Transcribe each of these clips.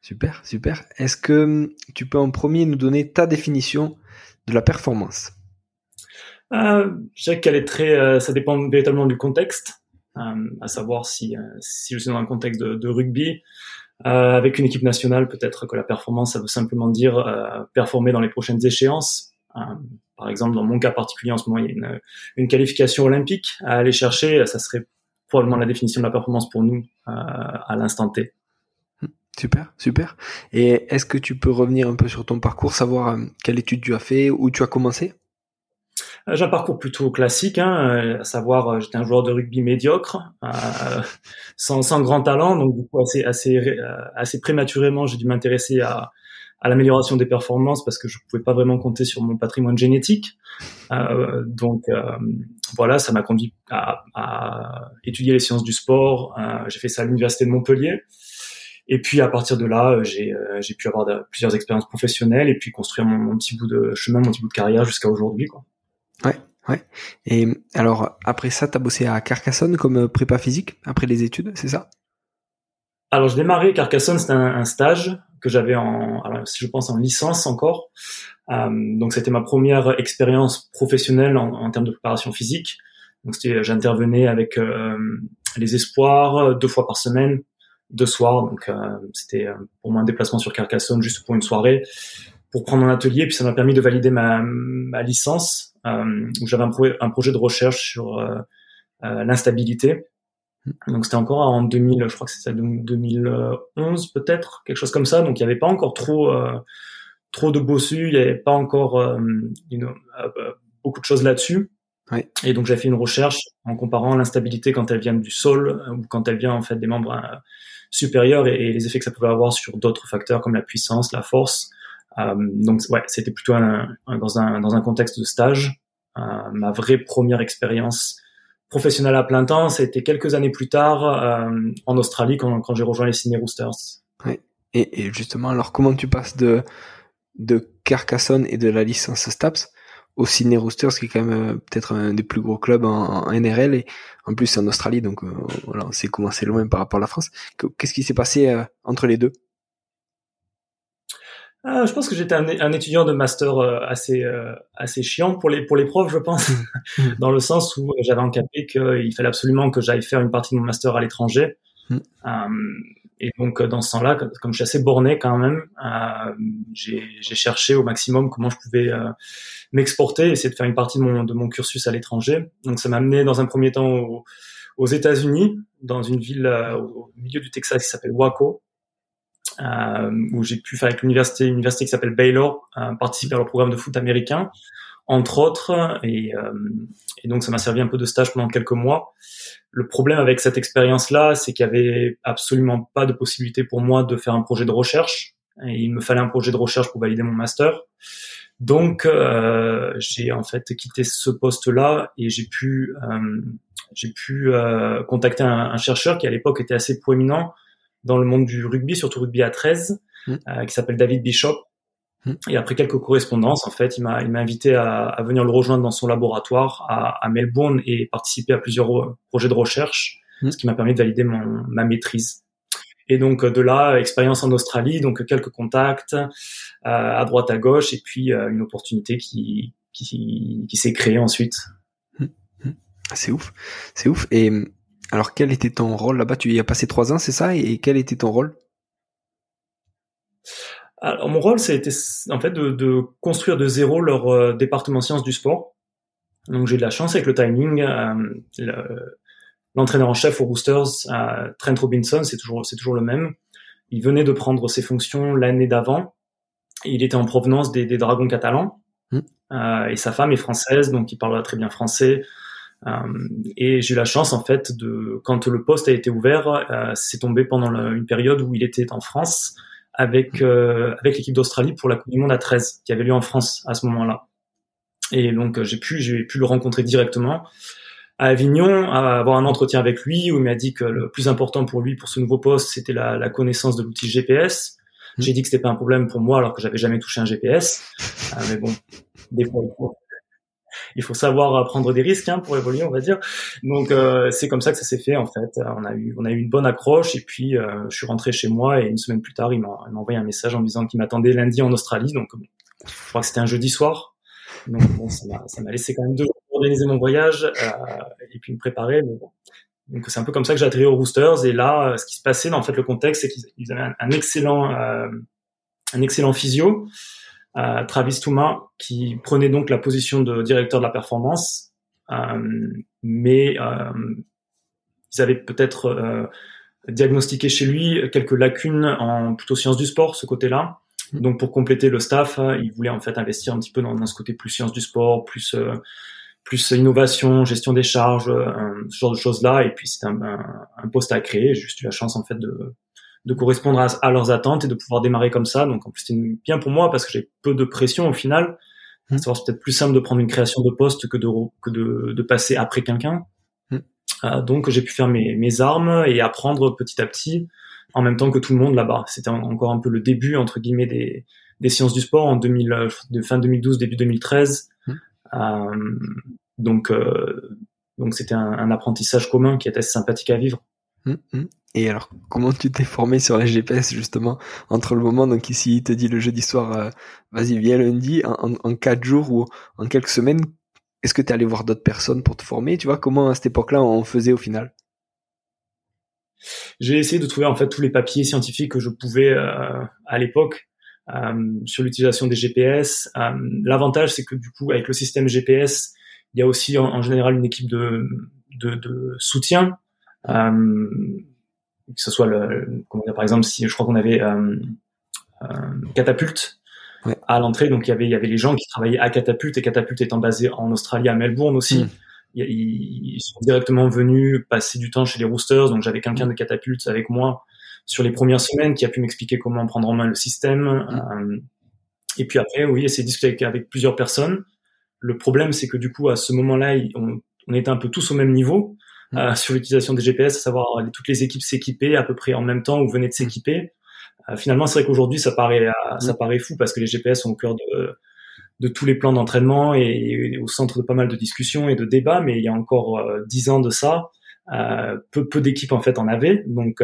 Super, super. Est-ce que hum, tu peux en premier nous donner ta définition de la performance? Euh, Je sais qu'elle est très, euh, ça dépend véritablement du contexte, euh, à savoir si, euh, si je suis dans un contexte de, rugby, avec une équipe nationale, peut-être que la performance, ça veut simplement dire performer dans les prochaines échéances. par exemple, dans mon cas particulier en ce moment, il y a une, une qualification olympique à aller chercher. Ça serait probablement la définition de la performance pour nous euh, à l'instant T. Super, super. Et est-ce que tu peux revenir un peu sur ton parcours, savoir euh, quelle étude tu as fait, où tu as commencé? Euh, J'ai un parcours plutôt classique, hein, à savoir j'étais un joueur de rugby médiocre, sans, grand talent, donc du coup assez prématurément j'ai dû m'intéresser à, l'amélioration des performances parce que je pouvais pas vraiment compter sur mon patrimoine génétique. Euh, donc euh, voilà, ça m'a conduit à, étudier les sciences du sport. Euh, j'ai fait ça à l'université de Montpellier. Et puis à partir de là, j'ai euh, j'ai pu avoir de, plusieurs expériences professionnelles et puis construire mon, mon, petit bout de chemin, mon petit bout de carrière jusqu'à aujourd'hui. Quoi. Ouais, ouais. Et alors après ça, tu as bossé à Carcassonne comme prépa physique après les études, c'est ça? Alors, je démarrais Carcassonne, c'était un, un, stage que j'avais en, alors, je pense, en licence encore. Euh, donc, c'était ma première expérience professionnelle en, en, termes de préparation physique. Donc, c'était, j'intervenais avec euh, les espoirs deux fois par semaine, deux soirs. Donc, euh, c'était euh, pour moi un déplacement sur Carcassonne juste pour une soirée, pour prendre un atelier. Puis, ça m'a permis de valider ma, ma licence, euh, où j'avais un, un, projet de recherche sur l'instabilité. Donc c'était encore en 2000, je crois que c'était 2011 peut-être, quelque chose comme ça. Donc il n'y avait pas encore trop euh, trop de bossus, il n'y avait pas encore euh, euh, beaucoup de choses là-dessus. Ouais. Et donc j'ai fait une recherche en comparant l'instabilité quand elle vient du sol ou quand elle vient en fait des membres supérieurs et, les effets que ça pouvait avoir sur d'autres facteurs comme la puissance, la force. donc ouais, c'était plutôt dans un dans un contexte de stage. ma vraie première expérience professionnel à plein temps, c'était quelques années plus tard euh, en Australie quand, quand j'ai rejoint les Sydney Roosters. Oui. Et, et, justement, alors comment tu passes de de Carcassonne et de la licence STAPS au Sydney Roosters, qui est quand même euh, peut-être un des plus gros clubs en, NRL et en plus c'est en Australie, donc euh, voilà, on sait comment c'est loin par rapport à la France. Qu'est-ce qui s'est passé entre les deux? Ah, je pense que j'étais un, un, étudiant de master euh, assez euh, assez chiant pour les pour les profs, je pense, mm. dans le sens où j'avais encapé qu'il fallait absolument que j'aille faire une partie de mon master à l'étranger. Euh, et donc dans ce sens-là, comme je suis assez borné quand même, j'ai cherché au maximum comment je pouvais m'exporter, essayer de faire une partie de mon de mon cursus à l'étranger. Donc ça m'a amené dans un premier temps aux, aux États-Unis, dans une ville au milieu du Texas qui s'appelle Waco euh, où j'ai pu faire avec l'université, une université qui s'appelle Baylor, euh, participer à leur programme de foot américain, entre autres, et, euh, et donc ça m'a servi un peu de stage pendant quelques mois. Le problème avec cette expérience-là, c'est qu'il y avait absolument pas de possibilité pour moi de faire un projet de recherche. Et il me fallait un projet de recherche pour valider mon master. Donc, euh, j'ai en fait quitté ce poste-là et j'ai pu, euh, j'ai pu euh, contacter un, un, chercheur qui à l'époque était assez proéminent, dans le monde du rugby, surtout rugby à 13, mmh. euh, qui s'appelle David Bishop. Mmh. Et après quelques correspondances, en fait, il m'a il m'a invité à, à, venir le rejoindre dans son laboratoire à, à Melbourne et participer à plusieurs projets de recherche, mmh. ce qui m'a permis de valider mon, ma maîtrise. Et donc de là, expérience en Australie, donc quelques contacts euh, à droite à gauche, et puis euh, une opportunité qui qui, qui s'est créée ensuite. C'est ouf, c'est ouf. Et alors, quel était ton rôle là-bas? Tu y as passé trois ans, c'est ça? Et quel était ton rôle? Alors, mon rôle, ça a été en fait de, de construire de zéro leur euh, département sciences du sport. Donc j'ai de la chance avec le timing. Euh, l'entraîneur en chef aux Roosters, euh, Trent Robinson, c'est toujours c'est toujours le même. Il venait de prendre ses fonctions l'année d'avant. Il était en provenance des, des Dragons catalans. Mmh. Euh, et sa femme est française, donc il parle très bien français. Euh, et j'ai eu la chance en fait de quand le poste a été ouvert, euh, c'est tombé pendant une période où il était en France avec euh, avec l'équipe d'Australie pour la Coupe du Monde à 13 qui avait lieu en France à ce moment-là. Et donc j'ai pu j'ai pu le rencontrer directement à Avignon, à avoir un entretien avec lui où il m'a dit que le plus important pour lui pour ce nouveau poste c'était la, la connaissance de l'outil GPS. J'ai dit que c'était pas un problème pour moi alors que j'avais jamais touché un GPS. Euh, mais bon, des fois il faut savoir prendre des risques hein, pour évoluer, on va dire. Donc euh, c'est comme ça que ça s'est fait en fait. On a eu on a eu une bonne accroche et puis euh, je suis rentré chez moi et une semaine plus tard il m'a envoyé un message en me disant qu'il m'attendait lundi en Australie. Donc je crois que c'était un jeudi soir. Donc bon, ça m'a laissé quand même deux jours pour organiser mon voyage euh, et puis me préparer. Donc c'est un peu comme ça que j'ai atterri aux Roosters et là ce qui se passait dans en fait le contexte c'est qu'ils avaient un, un excellent euh, un excellent physio Travis Touma, qui prenait donc la position de directeur de la performance, euh, mais euh, ils avaient peut-être euh, diagnostiqué chez lui quelques lacunes en plutôt sciences du sport, ce côté-là. Mmh. Donc pour compléter le staff, il voulait en fait investir un petit peu dans, dans ce côté plus sciences du sport, plus plus innovation, gestion des charges, ce genre de choses-là. Et puis c'est un, un, un, poste à créer. J'ai juste eu la chance en fait de de correspondre à, leurs attentes et de pouvoir démarrer comme ça. Donc en plus c'était bien pour moi parce que j'ai peu de pression au final. Mmh. C'est peut-être plus simple de prendre une création de poste que de que de, de passer après quelqu'un. Mmh. Euh, donc j'ai pu faire mes, mes armes et apprendre petit à petit en même temps que tout le monde là-bas. C'était encore un peu le début entre guillemets des, des sciences du sport en 2000, euh, de fin 2012 début 2013. Mmh. Euh, donc euh, donc c'était un, un, apprentissage commun qui était sympathique à vivre. Et alors, comment tu t'es formé sur la GPS justement entre le moment donc ici il te dit le jeudi soir, euh, vas-y viens lundi, en, quatre jours ou en quelques semaines, est-ce que tu es allé voir d'autres personnes pour te former Tu vois? Comment à cette époque-là on faisait au final? J'ai essayé de trouver en fait tous les papiers scientifiques que je pouvais euh, à l'époque euh, sur l'utilisation des GPS. L'avantage c'est que du coup avec le système GPS, il y a aussi en, général une équipe de soutien. Euh, que ce soit le, comment dire, par exemple, si je crois qu'on avait euh, euh, Catapulte à l'entrée, donc il y avait il y avait les gens qui travaillaient à Catapulte et Catapulte étant basé en Australie à Melbourne aussi. Mm. Ils, sont directement venus passer du temps chez les Roosters, donc j'avais quelqu'un de Catapulte avec moi sur les premières semaines qui a pu m'expliquer comment prendre en main le système. Mm. Et puis après, oui, essayer de discuter avec, avec, plusieurs personnes. Le problème, c'est que du coup, à ce moment-là, on, on était un peu tous au même niveau. Euh, sur l'utilisation des GPS, à savoir euh, toutes les équipes s'équiper à peu près en même temps ou venaient de s'équiper. Euh, finalement, c'est vrai qu'aujourd'hui, ça paraît, ça paraît fou parce que les GPS sont au cœur de, de tous les plans d'entraînement et, au centre de pas mal de discussions et de débats. Mais il y a encore dix ans de ça, peu, peu d'équipes en fait en avaient. Donc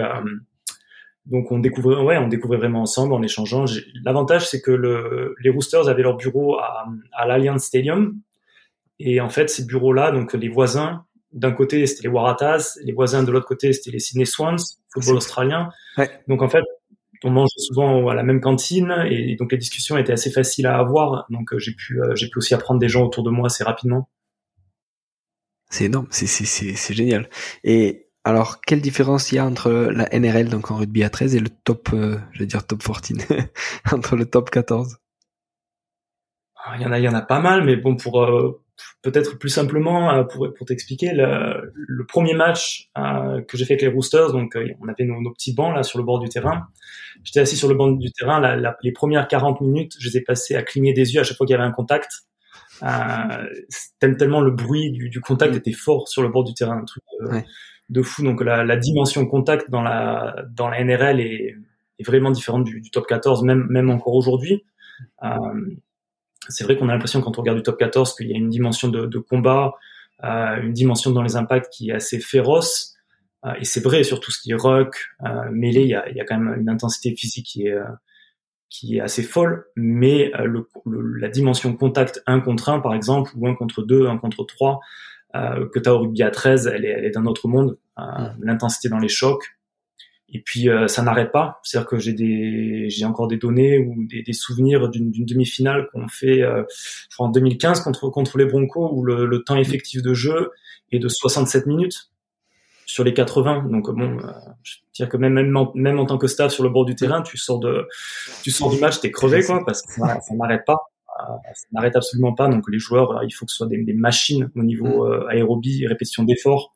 donc on découvrait, ouais, on découvrait vraiment ensemble en échangeant. L'avantage, c'est que le, les Roosters avaient leur bureau à, à l'Allianz Stadium, et en fait, ces bureaux-là, donc les voisins d'un côté, c'était les Waratahs, les voisins de l'autre côté, c'était les Sydney Swans, football australien. Donc en fait, on mangeait souvent à la même cantine et donc les discussions étaient assez faciles à avoir. Donc euh, j'ai pu, euh, j'ai pu aussi apprendre des gens autour de moi assez rapidement. C'est énorme, c'est c'est génial. Et alors, quelle différence il y a entre la NRL, donc en rugby à 13, et le top, euh, je vais dire top 14, entre le top 14 ah, Il y en a, il y en a pas mal, mais bon, pour peut-être plus simplement euh, pour, pour t'expliquer le, le, premier match euh, que j'ai fait avec les Roosters donc euh, on avait nos, nos, petits bancs là sur le bord du terrain. J'étais assis sur le banc du terrain la, la, les premières 40 minutes je les ai passées à cligner des yeux à chaque fois qu'il y avait un contact. Euh, tellement le bruit du, du, contact était fort sur le bord du terrain un truc de, fou. Donc la, la, dimension contact dans la dans la NRL est, est vraiment différente du, du, top 14 même même encore aujourd'hui. Euh, c'est vrai qu'on a l'impression quand on regarde du top 14 qu'il y a une dimension de, de combat, euh, une dimension dans les impacts qui est assez féroce. Euh, et c'est vrai sur tout ce qui est rock, euh, mêlé, il y a, y a quand même une intensité physique qui est euh, qui est assez folle. Mais euh, le, la dimension contact 1 contre 1 par exemple, ou 1 contre 2, 1 contre 3, que tu as au rugby à 13, elle est, elle est d'un autre monde. L'intensité dans les chocs. Et puis ça n'arrête pas, c'est-à-dire que j'ai des, j'ai encore des données ou des, des souvenirs d'une, demi-finale qu'on fait, je crois en 2015 contre contre les Broncos où le, le temps effectif de jeu est de 67 minutes sur les 80. Donc bon, euh, je dire que même, même, en, même en tant que staff sur le bord du terrain, tu sors de, tu sors du match, t'es crevé quoi, parce que ça, n'arrête pas. Euh, ça n'arrête absolument pas. Donc les joueurs, il faut que ce soit des, des machines au niveau mm. euh, aérobie, répétition d'efforts.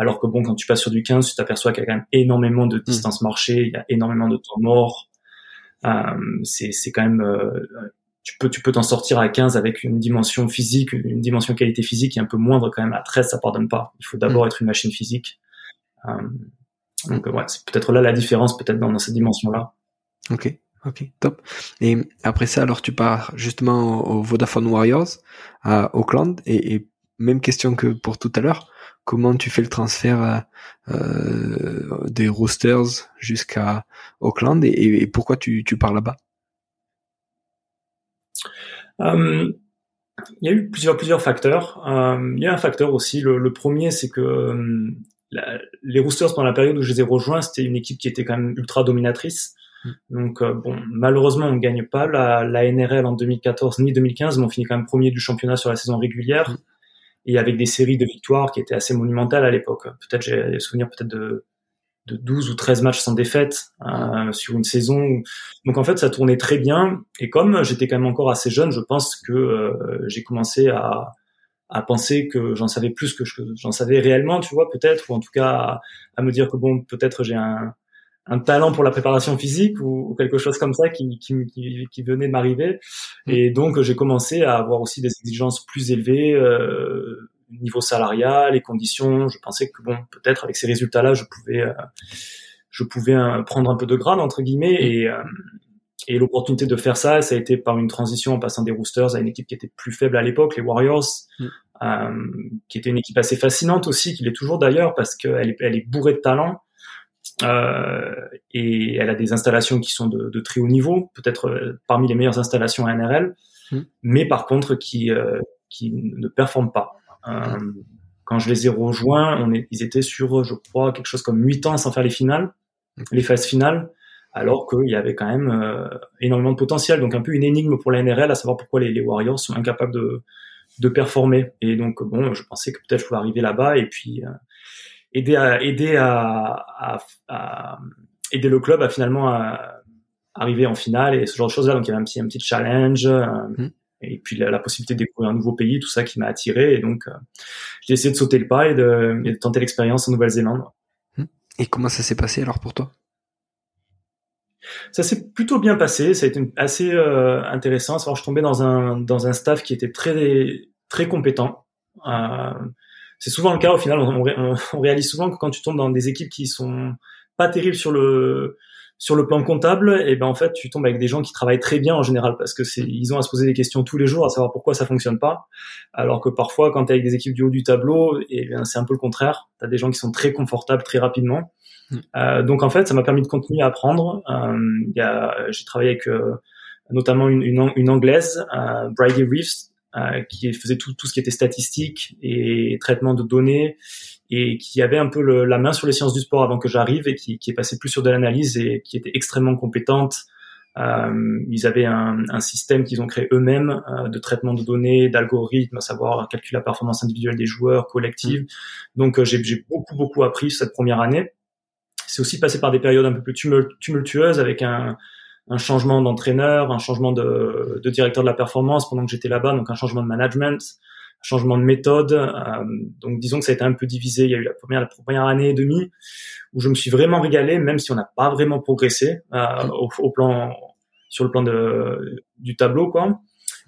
Alors que bon, quand tu passes sur du 15, tu t'aperçois qu'il y a quand même énormément de mm. distance marchée, il y a énormément de temps mort. Euh, c'est, c'est quand même, euh, tu peux, tu peux t'en sortir à 15 avec une dimension physique, une dimension qualité physique qui est un peu moindre quand même. À 13, ça pardonne pas. Il faut d'abord mm. être une machine physique. Euh, donc ouais, c'est peut-être là la différence, peut-être dans, cette dimension-là. Ok, ok, top. Et après ça, alors tu pars justement au, Vodafone Warriors à Auckland et, même question que pour tout à l'heure. Comment tu fais le transfert euh, des Roosters jusqu'à Auckland et, pourquoi tu, tu pars là-bas? Euh, Il y a eu plusieurs plusieurs facteurs. Euh, il y a un facteur aussi. Le, le premier, c'est que les Roosters pendant la période où je les ai rejoints, c'était une équipe qui était quand même ultra dominatrice. Mm. Donc euh, bon, malheureusement, on ne gagne pas la, la, NRL en 2014 ni 2015, mais on finit quand même premier du championnat sur la saison régulière mm. Et avec des séries de victoires qui étaient assez monumentales à l'époque. Peut-être j'ai des souvenirs peut-être de, de 12 ou 13 matchs sans défaite euh, sur une saison. Donc en fait, ça tournait très bien. Et comme j'étais quand même encore assez jeune, je pense que euh, j'ai commencé à à penser que j'en savais plus que j'en savais réellement, tu vois, peut-être, ou en tout cas à, me dire que bon, peut-être j'ai un, un talent pour la préparation physique ou, quelque chose comme ça qui, qui, qui, qui venait de m'arriver. Mm. Et donc j'ai commencé à avoir aussi des exigences plus élevées, euh, niveau salarial, les conditions. Je pensais que bon, peut-être avec ces résultats-là, je pouvais, euh, je pouvais euh, prendre un peu de grade entre guillemets mm. et euh, et l'opportunité de faire ça, ça a été par une transition en passant des Roosters à une équipe qui était plus faible à l'époque, les Warriors, mm. euh, qui était une équipe assez fascinante aussi, qui l'est toujours d'ailleurs parce qu'elle est, elle est bourrée de talent. Euh, et elle a des installations qui sont de, de très haut niveau, peut-être euh, parmi les meilleures installations à NRL, mm. mais par contre qui, euh, qui ne performent pas. Euh, quand je les ai rejoints, on est, ils étaient sur, je crois, quelque chose comme 8 ans sans faire les finales, les phases finales alors qu'il y avait quand même énormément de potentiel. Donc un peu une énigme pour la NRL, à savoir pourquoi les, Warriors sont incapables de, de performer. Et donc bon, je pensais que peut-être je pouvais arriver là-bas et puis aider à aider à, à, aider le club à finalement à arriver en finale et ce genre de choses là. Donc il y avait un petit un petit challenge. Euh, mmh. Et puis la, possibilité de découvrir un nouveau pays, tout ça qui m'a attiré. Et donc, j'ai essayé de sauter le pas et de, et de tenter l'expérience en Nouvelle-Zélande. Mmh. Et comment ça s'est passé alors pour toi? Ça s'est plutôt bien passé, ça a été assez euh, intéressant. Alors, je tombais dans un dans un staff qui était très très compétent. Euh, c'est souvent le cas au final. On, on, réalise souvent que quand tu tombes dans des équipes qui sont pas terribles sur le sur le plan comptable, et eh ben en fait tu tombes avec des gens qui travaillent très bien en général parce que c'est ils ont à se poser des questions tous les jours à savoir pourquoi ça fonctionne pas. Alors que parfois quand tu es avec des équipes du haut du tableau, et eh bien c'est un peu le contraire. Tu as des gens qui sont très confortables très rapidement Mm. Euh, donc en fait, ça m'a permis de continuer à apprendre. Euh, j'ai travaillé avec euh, notamment une, une, une anglaise, euh, Bridie Reeves, qui faisait tout, tout ce qui était statistique et traitement de données et qui avait un peu le, la main sur les sciences du sport avant que j'arrive et qui, qui est passé plus sur de l'analyse et qui était extrêmement compétente. Euh, ils avaient un, un système qu'ils ont créé eux-mêmes euh, de traitement de données, d'algorithmes, à savoir calculer la performance individuelle des joueurs, collective. Mm. Donc j'ai beaucoup beaucoup appris cette première année. C'est aussi passé par des périodes un peu plus tumultueuses avec un, un changement d'entraîneur, un changement de, de, directeur de la performance pendant que j'étais là-bas, donc un changement de management, un changement de méthode. Euh, donc disons que ça a été un peu divisé. Il y a eu la première, la première année et demie où je me suis vraiment régalé, même si on n'a pas vraiment progressé euh, au, au, plan sur le plan de, du tableau, quoi.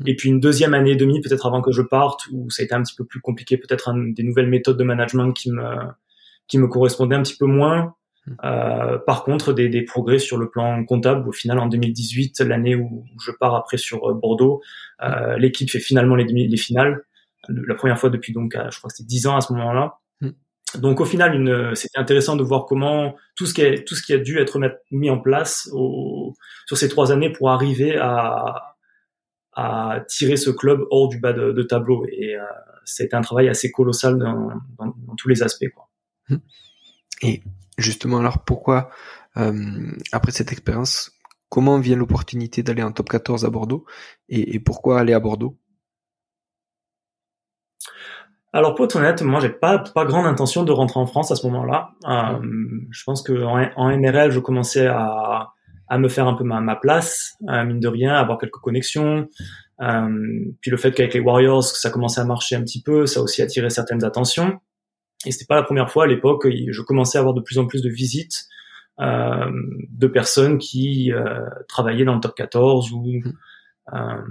Et puis une deuxième année et demie, peut-être avant que je parte, où ça a été un petit peu plus compliqué, peut-être des nouvelles méthodes de management qui me qui me correspondaient un petit peu moins. Euh, par contre, des, des, progrès sur le plan comptable. Au final, en 2018, l'année où je pars après sur euh, Bordeaux, euh, l'équipe fait finalement les, les finales. La première fois depuis donc, je crois que c'était 10 ans à ce moment-là. Hmm. Donc au final, une, c'était intéressant de voir comment tout ce qui a, tout ce qui a dû être mis en place au, sur ces trois années pour arriver à, à tirer ce club hors du bas de, de tableau. Et euh, c'était un travail assez colossal dans, dans, dans tous les aspects. Quoi. Et justement, alors pourquoi après cette expérience, comment vient l'opportunité d'aller en top 14 à Bordeaux et, pourquoi aller à Bordeaux? Alors pour être honnête, moi j'ai pas pas grande intention de rentrer en France à ce moment-là. je pense que en, NRL, je commençais à, à me faire un peu ma, ma place, mine de rien, avoir quelques connexions. Euh, puis le fait qu'avec les Warriors, ça commençait à marcher un petit peu, ça a aussi attiré certaines attentions. Et c'était pas la première fois à l'époque, je commençais à avoir de plus en plus de visites euh, de personnes qui euh, travaillaient dans le top 14 ou, mmh. euh,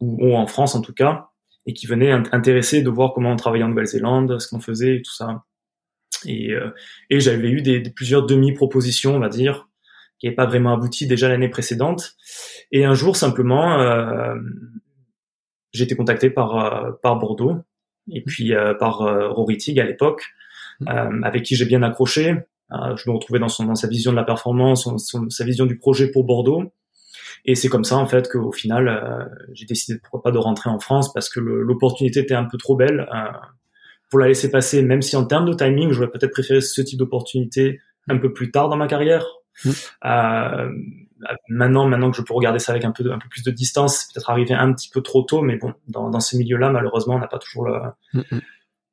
ou, ou, en France en tout cas, et qui venaient intéresser de voir comment on travaillait en Nouvelle-Zélande, ce qu'on faisait et tout ça. Et, euh, et j'avais eu des, des plusieurs demi-propositions, on va dire, qui n'avait pas vraiment abouti déjà l'année précédente. Et un jour, simplement, euh, j'ai été contacté par, euh, par Bordeaux et puis euh, par euh, Rory Tig à l'époque, mmh. euh, avec qui j'ai bien accroché. je me retrouvais dans, son, dans sa vision de la performance, son, sa vision du projet pour Bordeaux. Et c'est comme ça en fait qu'au final, j'ai décidé pourquoi pas de rentrer en France parce que l'opportunité était un peu trop belle pour la laisser passer. Même si en termes de timing, j'aurais peut-être préféré ce type d'opportunité un peu plus tard dans ma carrière. Mmh. Euh, maintenant, maintenant que je peux regarder ça avec un peu, un peu plus de distance, c'est peut-être arrivé un petit peu trop tôt, mais bon, dans, dans ces milieux-là, malheureusement, on n'a pas toujours le,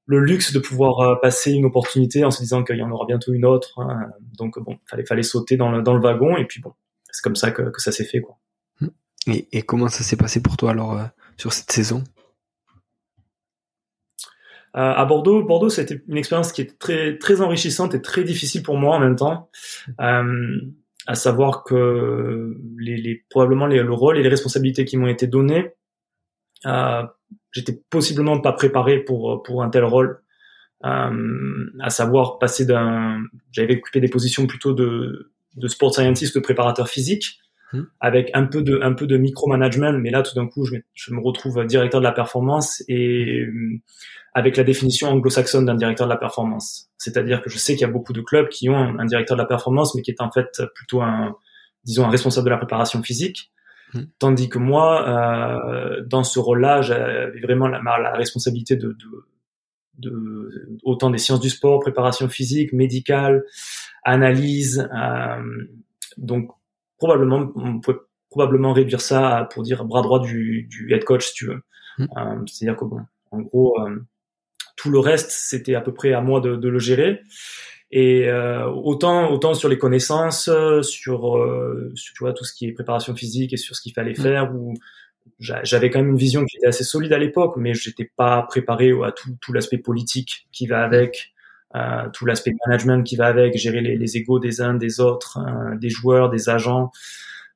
le, luxe de pouvoir euh, passer une opportunité en se disant qu'il y en aura bientôt une autre. Hein. Donc bon, fallait, fallait sauter dans le, dans le wagon, et puis bon, c'est comme ça que, que ça s'est fait, quoi. Et, et, comment ça s'est passé pour toi alors euh, sur cette saison? Euh, à Bordeaux, Bordeaux, c'était une expérience qui est très très enrichissante et très difficile pour moi en même temps. Euh, à savoir que les, les probablement les, le rôle et les responsabilités qui m'ont été données, euh, j'étais possiblement pas préparé pour pour un tel rôle. Euh, à savoir passer d'un, j'avais occupé des positions plutôt de de sport scientist, de préparateur physique, Hmm. avec un peu de un peu de micromanagement mais là tout d'un coup je, je, me retrouve directeur de la performance et euh, avec la définition anglo-saxonne d'un directeur de la performance c'est-à-dire que je sais qu'il y a beaucoup de clubs qui ont un directeur de la performance mais qui est en fait plutôt un disons un responsable de la préparation physique hmm. tandis que moi euh, dans ce rôle-là j'avais vraiment la, la responsabilité de, de, de, autant des sciences du sport préparation physique médicale analyse euh, donc probablement, on peut probablement réduire ça pour dire bras droit du, du head coach, si tu veux. Hmm. Euh, C'est-à-dire que bon, en gros, euh, tout le reste, c'était à peu près à moi de, de le gérer. Et euh, autant, autant sur les connaissances, sur, euh, sur, tu vois, tout ce qui est préparation physique et sur ce qu'il fallait hmm. faire, où j'avais quand même une vision qui était assez solide à l'époque, mais j'étais pas préparé à tout, tout l'aspect politique qui va avec, euh, tout l'aspect management qui va avec, gérer les, les égos des uns, des autres, euh, des joueurs, des agents.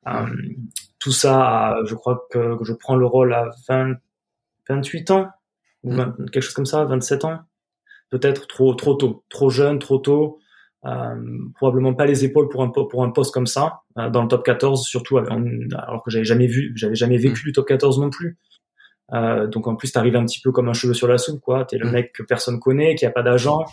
Euh, tout ça, je crois que, je prends le rôle à 20, 28 ans, ou quelque chose comme ça, 27 ans. Peut-être trop, trop tôt, trop jeune, trop tôt. Probablement pas les épaules pour un pour un poste comme ça dans le top 14 surtout alors que j'avais jamais vu j'avais jamais vécu le top 14 non plus euh, donc en plus, t'arrives un petit peu comme un cheveu sur la soupe, quoi. T'es le mm. mec que personne connaît, qui a pas d'agent,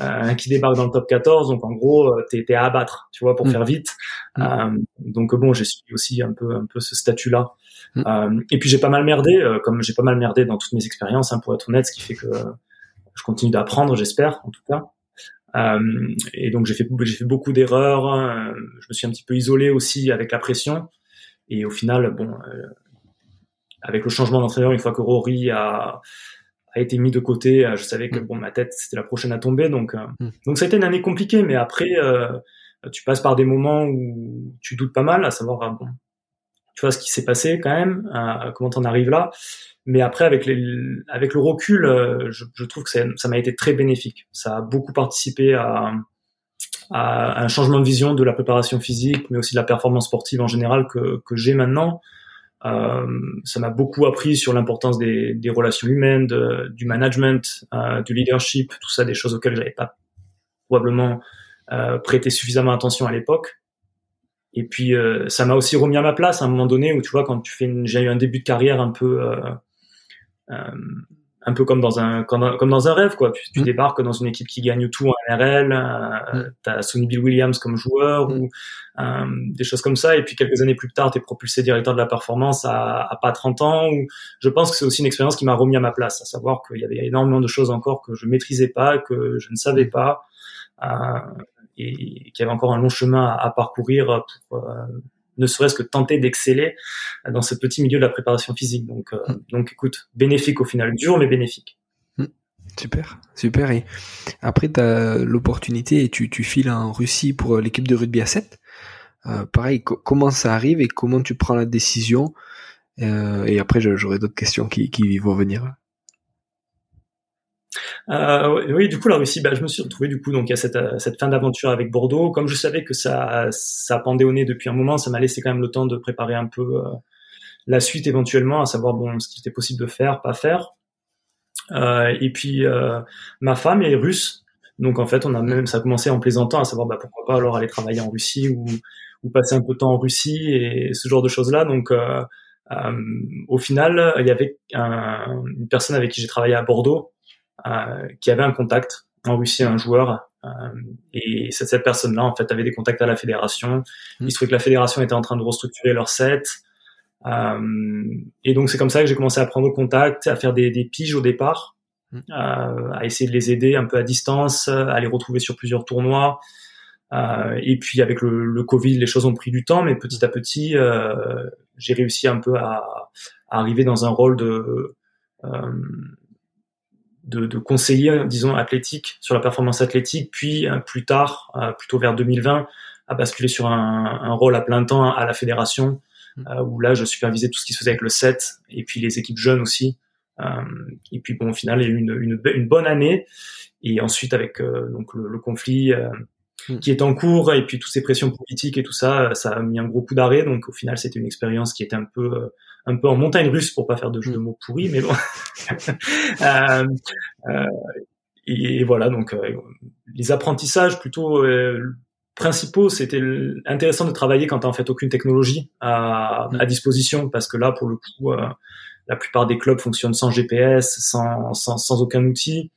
euh, qui débarque dans le top 14. Donc en gros, euh, t'es es à abattre, tu vois, pour mm. faire vite. Mm. Euh, donc bon, j'ai suivi aussi un peu un peu ce statut-là. Euh, et puis j'ai pas mal merdé, euh, comme j'ai pas mal merdé dans toutes mes expériences, hein, pour être honnête, ce qui fait que je continue d'apprendre, j'espère, en tout cas. et donc j'ai fait j'ai fait beaucoup d'erreurs. je me suis un petit peu isolé aussi avec la pression. Et au final, bon avec le changement d'entraîneur, une fois que Rory a, a été mis de côté, euh, je savais que mm. bon ma tête c'était la prochaine à tomber, donc euh, mm. donc ça a été une année compliquée, mais après euh, tu passes par des moments où tu doutes pas mal, à savoir bon, tu vois ce qui s'est passé quand même, comment t'en arrives là, mais après avec les avec le recul, je, je trouve que ça m'a été très bénéfique, ça a beaucoup participé à à un changement de vision de la préparation physique, mais aussi de la performance sportive en général que, que j'ai maintenant. Euh, ça m'a beaucoup appris sur l'importance des, des, relations humaines, de, du management, euh, du leadership, tout ça, des choses auxquelles j'avais pas probablement euh, prêté suffisamment attention à l'époque. Et puis euh, ça m'a aussi remis à ma place à un moment donné où tu vois quand tu fais, j'ai eu un début de carrière un peu euh, un peu comme dans un comme, dans un rêve quoi. Tu, mm. débarques dans une équipe qui gagne tout en RL, euh, mm. t'as Sonny Bill Williams comme joueur mm. ou euh, des choses comme ça. Et puis quelques années plus tard, t'es propulsé directeur de la performance à, à pas 30 ans. Ou je pense que c'est aussi une expérience qui m'a remis à ma place, à savoir qu'il y avait énormément de choses encore que je maîtrisais pas, que je ne savais pas. Euh, et qui avait encore un long chemin à, parcourir pour ne serait-ce que tenter d'exceller dans ce petit milieu de la préparation physique. Donc, mm. donc écoute, bénéfique au final, dur mais bénéfique. Mm. Super, super. Et après, tu as l'opportunité et tu, tu files en Russie pour l'équipe de rugby à 7. Pareil, comment ça arrive et comment tu prends la décision euh, et après, j'aurai d'autres questions qui, vont venir. Euh, oui, du coup, la Russie, bah, je me suis retrouvé du coup donc à cette, cette fin d'aventure avec Bordeaux. Comme je savais que ça, ça pendait au nez depuis un moment, ça m'a laissé quand même le temps de préparer un peu euh, la suite éventuellement, à savoir bon ce qui était possible de faire, pas faire. Euh, et puis euh, ma femme est russe, donc en fait on a même ça a commencé en plaisantant, à savoir bah, pourquoi pas alors aller travailler en Russie ou, ou passer un peu de temps en Russie et ce genre de choses là. Donc euh, euh, au final, il y avait un, une personne avec qui j'ai travaillé à Bordeaux euh, qui avait un contact en Russie, un joueur, euh, et cette, cette personne-là, en fait, avait des contacts à la fédération. Mmh. Il se trouvait que la fédération était en train de restructurer leur set. Euh, et donc c'est comme ça que j'ai commencé à prendre contact, à faire des, des piges au départ, à essayer de les aider un peu à distance, à les retrouver sur plusieurs tournois. Euh, et puis avec le, le, Covid, les choses ont pris du temps, mais petit à petit, euh, j'ai réussi un peu à, à, arriver dans un rôle de, euh, de, de, conseiller, disons, athlétique sur la performance athlétique, puis euh, plus tard, euh, plutôt vers 2020, à basculer sur un, un, rôle à plein temps à la fédération, mmh. euh, où là, je supervisais tout ce qui se faisait avec le 7, et puis les équipes jeunes aussi. Et puis bon, au final, il y a eu une, une, une bonne année, et ensuite avec donc le, le conflit Mm. qui est en cours et puis toutes ces pressions politiques et tout ça, ça a mis un gros coup d'arrêt. Donc au final, c'était une expérience qui était un peu euh, un peu en montagne russe pour pas faire de jeu de mm. mots pourris, mais bon. euh, euh, et, voilà, donc euh, les apprentissages plutôt euh, principaux, c'était intéressant de travailler quand t'as en fait aucune technologie à, mm. à, disposition, parce que là, pour le coup, la plupart des clubs fonctionnent sans GPS, sans, sans, sans aucun outil.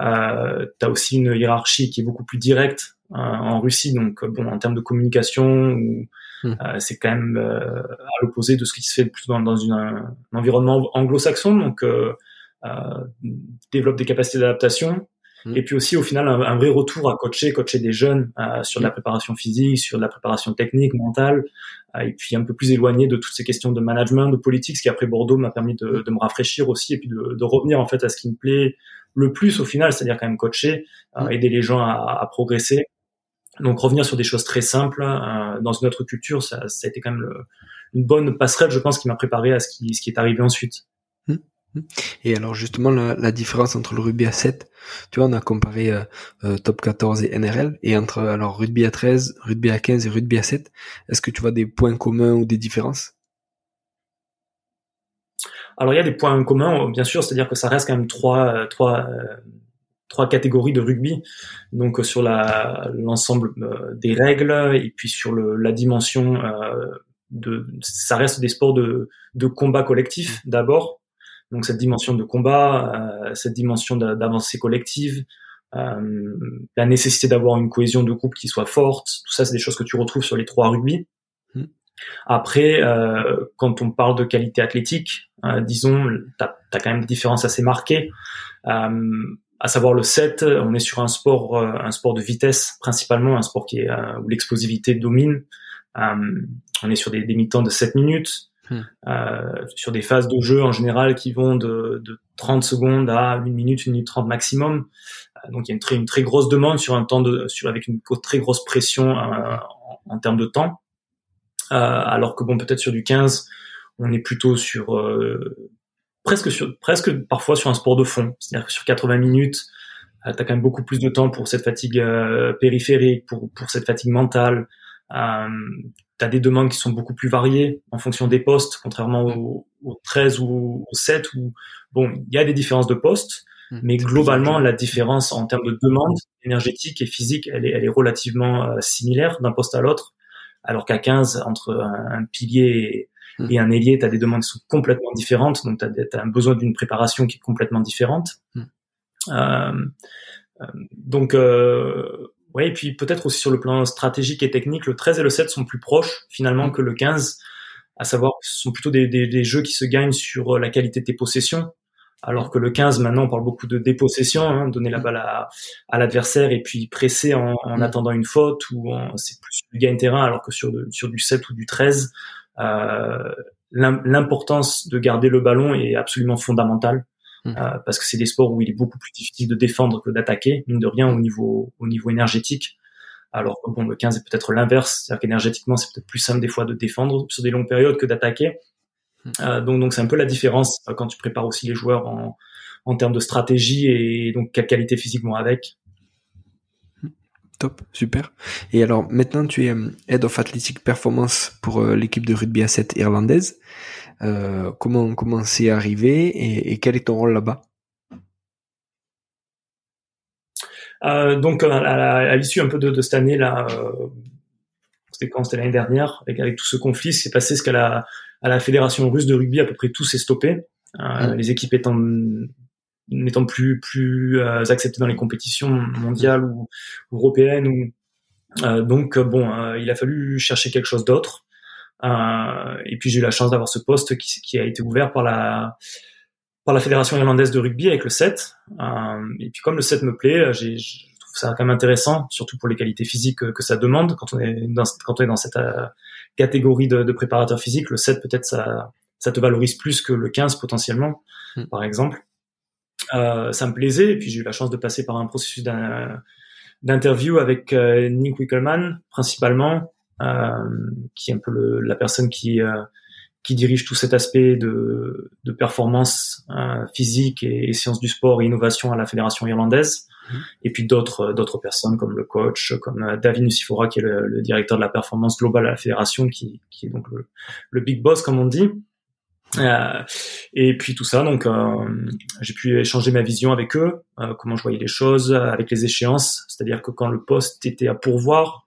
Euh, tu as aussi une hiérarchie qui est beaucoup plus directe euh, en Russie. Donc, euh, bon, en termes de communication, hmm. euh, c'est quand même à l'opposé de ce qui se fait plutôt dans, dans une, un, environnement anglo-saxon. Donc, développe des capacités d'adaptation. Hmm. Et puis aussi, au final, un, vrai retour à coacher, coacher des jeunes sur de la hmm. préparation physique, sur de la préparation technique, mentale, et puis un peu plus éloigné de toutes ces questions de management, de politique, ce qui après Bordeaux m'a permis de, de, me rafraîchir aussi, et puis de, de, revenir en fait à ce qui me plaît le plus au final, c'est-à-dire quand même coacher, aider les gens à, à progresser. Donc revenir sur des choses très simples euh, dans une autre culture, ça, ça, a été quand même le, une bonne passerelle, je pense, qui m'a préparé à ce qui, ce qui est arrivé ensuite. Et alors justement la, la, différence entre le rugby à 7, tu vois, on a comparé euh, euh, top 14 et NRL, et entre alors rugby à 13, rugby à 15 et rugby à 7, est-ce que tu vois des points communs ou des différences? Alors il y a des points communs, bien sûr, c'est-à-dire que ça reste quand même trois, trois trois catégories de rugby, donc euh, sur l'ensemble euh, des règles et puis sur le, la dimension euh, de ça reste des sports de, de combat collectif d'abord, donc cette dimension de combat, cette dimension d'avancée collective, la nécessité d'avoir une cohésion de groupe qui soit forte, tout ça c'est des choses que tu retrouves sur les trois rugby. Mmh. Après, quand on parle de qualité athlétique, disons, tu as, quand même des différences assez marquées à savoir le 7, on est sur un sport, euh, un sport de vitesse principalement, un sport qui est euh, où l'explosivité domine. Euh, on est sur des, des mi-temps de 7 minutes, hmm. sur des phases de jeu en général qui vont de, de 30 secondes à 1 minute, 1 minute 30 maximum. donc il y a une très, une très grosse demande sur un temps de, sur avec une très grosse pression en, en, termes de temps. alors que bon, peut-être sur du 15, on est plutôt sur presque sur, presque parfois sur un sport de fond. C'est-à-dire que sur 80 minutes, euh, tu quand même beaucoup plus de temps pour cette fatigue euh, périphérique, pour, pour cette fatigue mentale. Euh, tu as des demandes qui sont beaucoup plus variées en fonction des postes, contrairement aux au 13 ou au 7 où, bon, il y a des différences de postes, mmh. mais globalement, la différence en termes de demande énergétique et physique, elle est, elle est relativement euh, similaire d'un poste à l'autre, alors qu'à 15, entre un, un pilier et un ailier, tu as des demandes qui sont complètement différentes, donc tu as, un besoin d'une préparation qui est complètement différente. Hmm. Euh, euh, donc, euh, ouais, et puis peut-être aussi sur le plan stratégique et technique, le 13 et le 7 sont plus proches finalement hmm. que le 15, à savoir que ce sont plutôt des, des, des, jeux qui se gagnent sur la qualité de tes possessions. Alors que le 15, maintenant, on parle beaucoup de dépossession, hein, donner la balle à, à l'adversaire et puis presser en, en mm. attendant une faute ou c'est plus du gain terrain, alors que sur, sur du 7 ou du 13, euh, l'importance de garder le ballon est absolument fondamentale. Mm. Euh, parce que c'est des sports où il est beaucoup plus difficile de défendre que d'attaquer, mine de rien au niveau au niveau énergétique. Alors bon, le 15 est peut-être l'inverse, c'est-à-dire qu'énergétiquement c'est peut-être plus simple des fois de défendre sur des longues périodes que d'attaquer. Hmm. Euh, donc donc c'est un peu la différence euh, quand tu prépares aussi les joueurs en, en termes de stratégie et donc quelle qualité physique vont avec. Top, super. Et alors maintenant tu es euh, Head of Athletic Performance pour l'équipe de rugby à 7 irlandaise. Euh, comment comment c'est arrivé et, et, quel est ton rôle là-bas? Euh, Donc à, à l'issue un peu de, de cette année là, euh, c'était quand? C'était l'année dernière avec, avec tout ce conflit, c'est passé ce qu'à la à la fédération russe de rugby, à peu près tout s'est stoppé. Euh, les équipes étant n'étant plus plus euh, acceptées dans les compétitions mondiales ou, européennes ou euh, donc bon il a fallu chercher quelque chose d'autre et puis j'ai eu la chance d'avoir ce poste qui, qui, a été ouvert par la par la fédération irlandaise de rugby avec le 7 et puis comme le 7 me plaît j'ai trouve ça quand même intéressant, surtout pour les qualités physiques que, ça demande quand on est dans, quand on est dans cette euh, catégorie de, de préparateur physique. Le 7 peut-être ça, ça te valorise plus que le 15 potentiellement, hmm. par exemple. Euh, ça me plaisait et puis j'ai eu la chance de passer par un processus d'interview avec euh, Nick Wickelman principalement, euh, qui est un peu le, la personne qui euh, qui dirige tout cet aspect de, de performance physique et, et, sciences du sport et innovation à la fédération irlandaise. Mhm. et puis d'autres d'autres personnes comme le coach, comme euh, David Nucifora qui est le, directeur de la performance globale à la fédération, qui, qui est donc le, le big boss comme on dit. Euh, et puis tout ça, donc euh, j'ai pu échanger ma vision avec eux, euh, comment je voyais les choses, avec les échéances, c'est-à-dire que quand le poste était à pourvoir,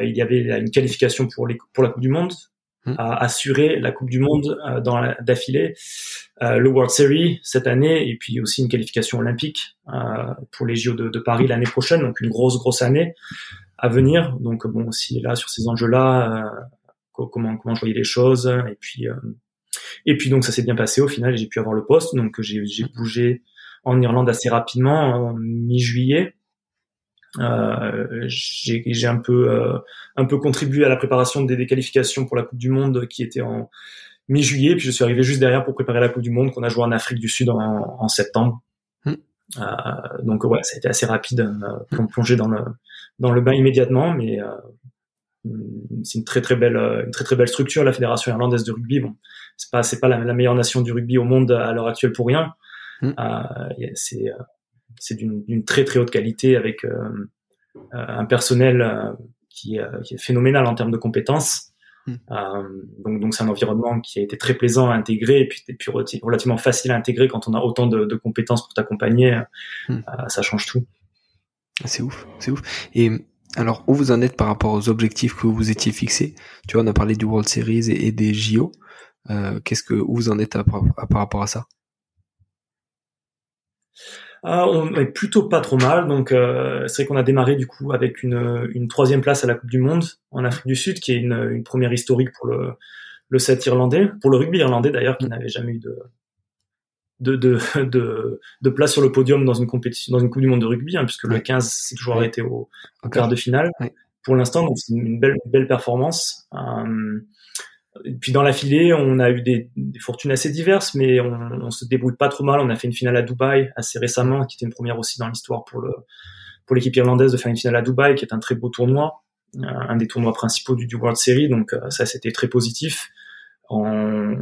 il y avait une qualification pour, les, pour la Coupe du Monde, Hmm. a assuré la Coupe du Monde euh, dans d'affilée, euh, le World Series cette année et puis aussi une qualification olympique euh, pour les JO de, de Paris l'année prochaine, donc une grosse grosse année à venir. Donc bon, aussi là sur ces enjeux-là, comment comment je voyais les choses et puis et puis donc ça s'est bien passé. Au final, j'ai pu avoir le poste, donc j'ai bougé en Irlande assez rapidement en mi-juillet. Euh, j'ai un peu euh, un peu contribué à la préparation des, qualifications pour la Coupe du Monde qui était en mi-juillet, puis je suis arrivé juste derrière pour préparer la Coupe du Monde qu'on a joué en Afrique du Sud en, en septembre. Hmm. Euh, donc ouais, ça a été assez rapide euh, pour me plonger dans le dans le bain immédiatement, mais euh, c'est une très très belle une très très belle structure la fédération irlandaise de rugby. Bon, c'est pas c'est pas la, la, meilleure nation du rugby au monde à l'heure actuelle pour rien. Hmm. c'est c'est d'une très très haute qualité avec euh, euh, un personnel euh, qui, qui, est phénoménal en termes de compétences. Hmm. donc donc c'est un environnement qui a été très plaisant à intégrer et puis, et puis relativement facile à intégrer quand on a autant de, de compétences pour t'accompagner. Ça change tout. C'est ouf, c'est ouf. Et alors, où vous en êtes par rapport aux objectifs que vous étiez fixés? Tu vois, on a parlé du World Series et, des JO. Euh, Qu'est-ce que où vous en êtes par rapport à ça? Ah, on est plutôt pas trop mal. Donc euh, c'est vrai qu'on a démarré du coup avec une, troisième place à la Coupe du Monde en Afrique du Sud, qui est une, une première historique pour le, le set irlandais, pour le rugby irlandais d'ailleurs, qui n'avait jamais eu de, de, de, de, de, place sur le podium dans une compétition, dans une Coupe du Monde de rugby, hein, puisque le 15 s'est toujours arrêté au, au quart de finale. Pour l'instant, donc c'est une belle, belle performance. Euh, et puis dans la filée, on a eu des, des fortunes assez diverses, mais on, on, se débrouille pas trop mal. On a fait une finale à Dubaï assez récemment, qui était une première aussi dans l'histoire pour le pour l'équipe irlandaise de faire une finale à Dubaï, qui est un très beau tournoi, euh, un des tournois principaux du, du World Series. Donc euh, ça, c'était très positif. On,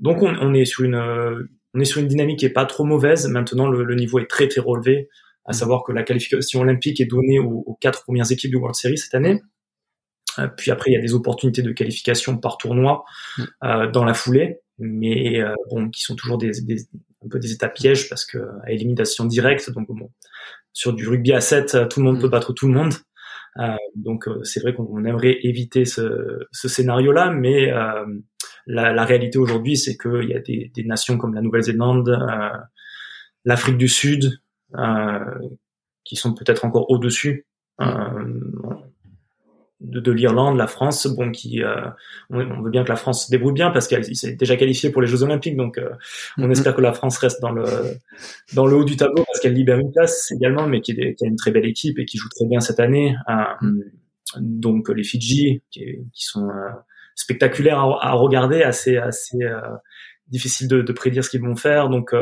donc on, on, est sur une on est sur une dynamique qui est pas trop mauvaise. Maintenant, le, le niveau est très très relevé, à mmh. savoir que la qualification olympique est donnée aux, aux quatre premières équipes du World Series cette année. Euh, puis après, il y a des opportunités de qualification par tournoi mm. euh, dans la foulée, mais euh, bon, qui sont toujours des, des, un peu des étapes pièges parce que à élimination directe. Donc bon, sur du rugby à 7, tout le monde mm. peut battre tout le monde. Euh, donc c'est vrai qu'on aimerait éviter ce, ce scénario-là, mais euh, la, la, réalité aujourd'hui, c'est qu'il y a des, des, nations comme la Nouvelle-Zélande, euh, l'Afrique du Sud, qui sont peut-être encore au-dessus. Mm de, l'Irlande, la France, bon, qui euh, on, veut bien que la France se débrouille bien parce qu'elle s'est déjà qualifiée pour les Jeux Olympiques, donc euh, on mm-hmm. espère que la France reste dans le dans le haut du tableau parce qu'elle libère une place également, mais qui, est, qui, a une très belle équipe et qui joue très bien cette année. Euh, donc les Fidji, qui, qui sont spectaculaires à, à, regarder, assez assez difficile de, de, prédire ce qu'ils vont faire. Donc,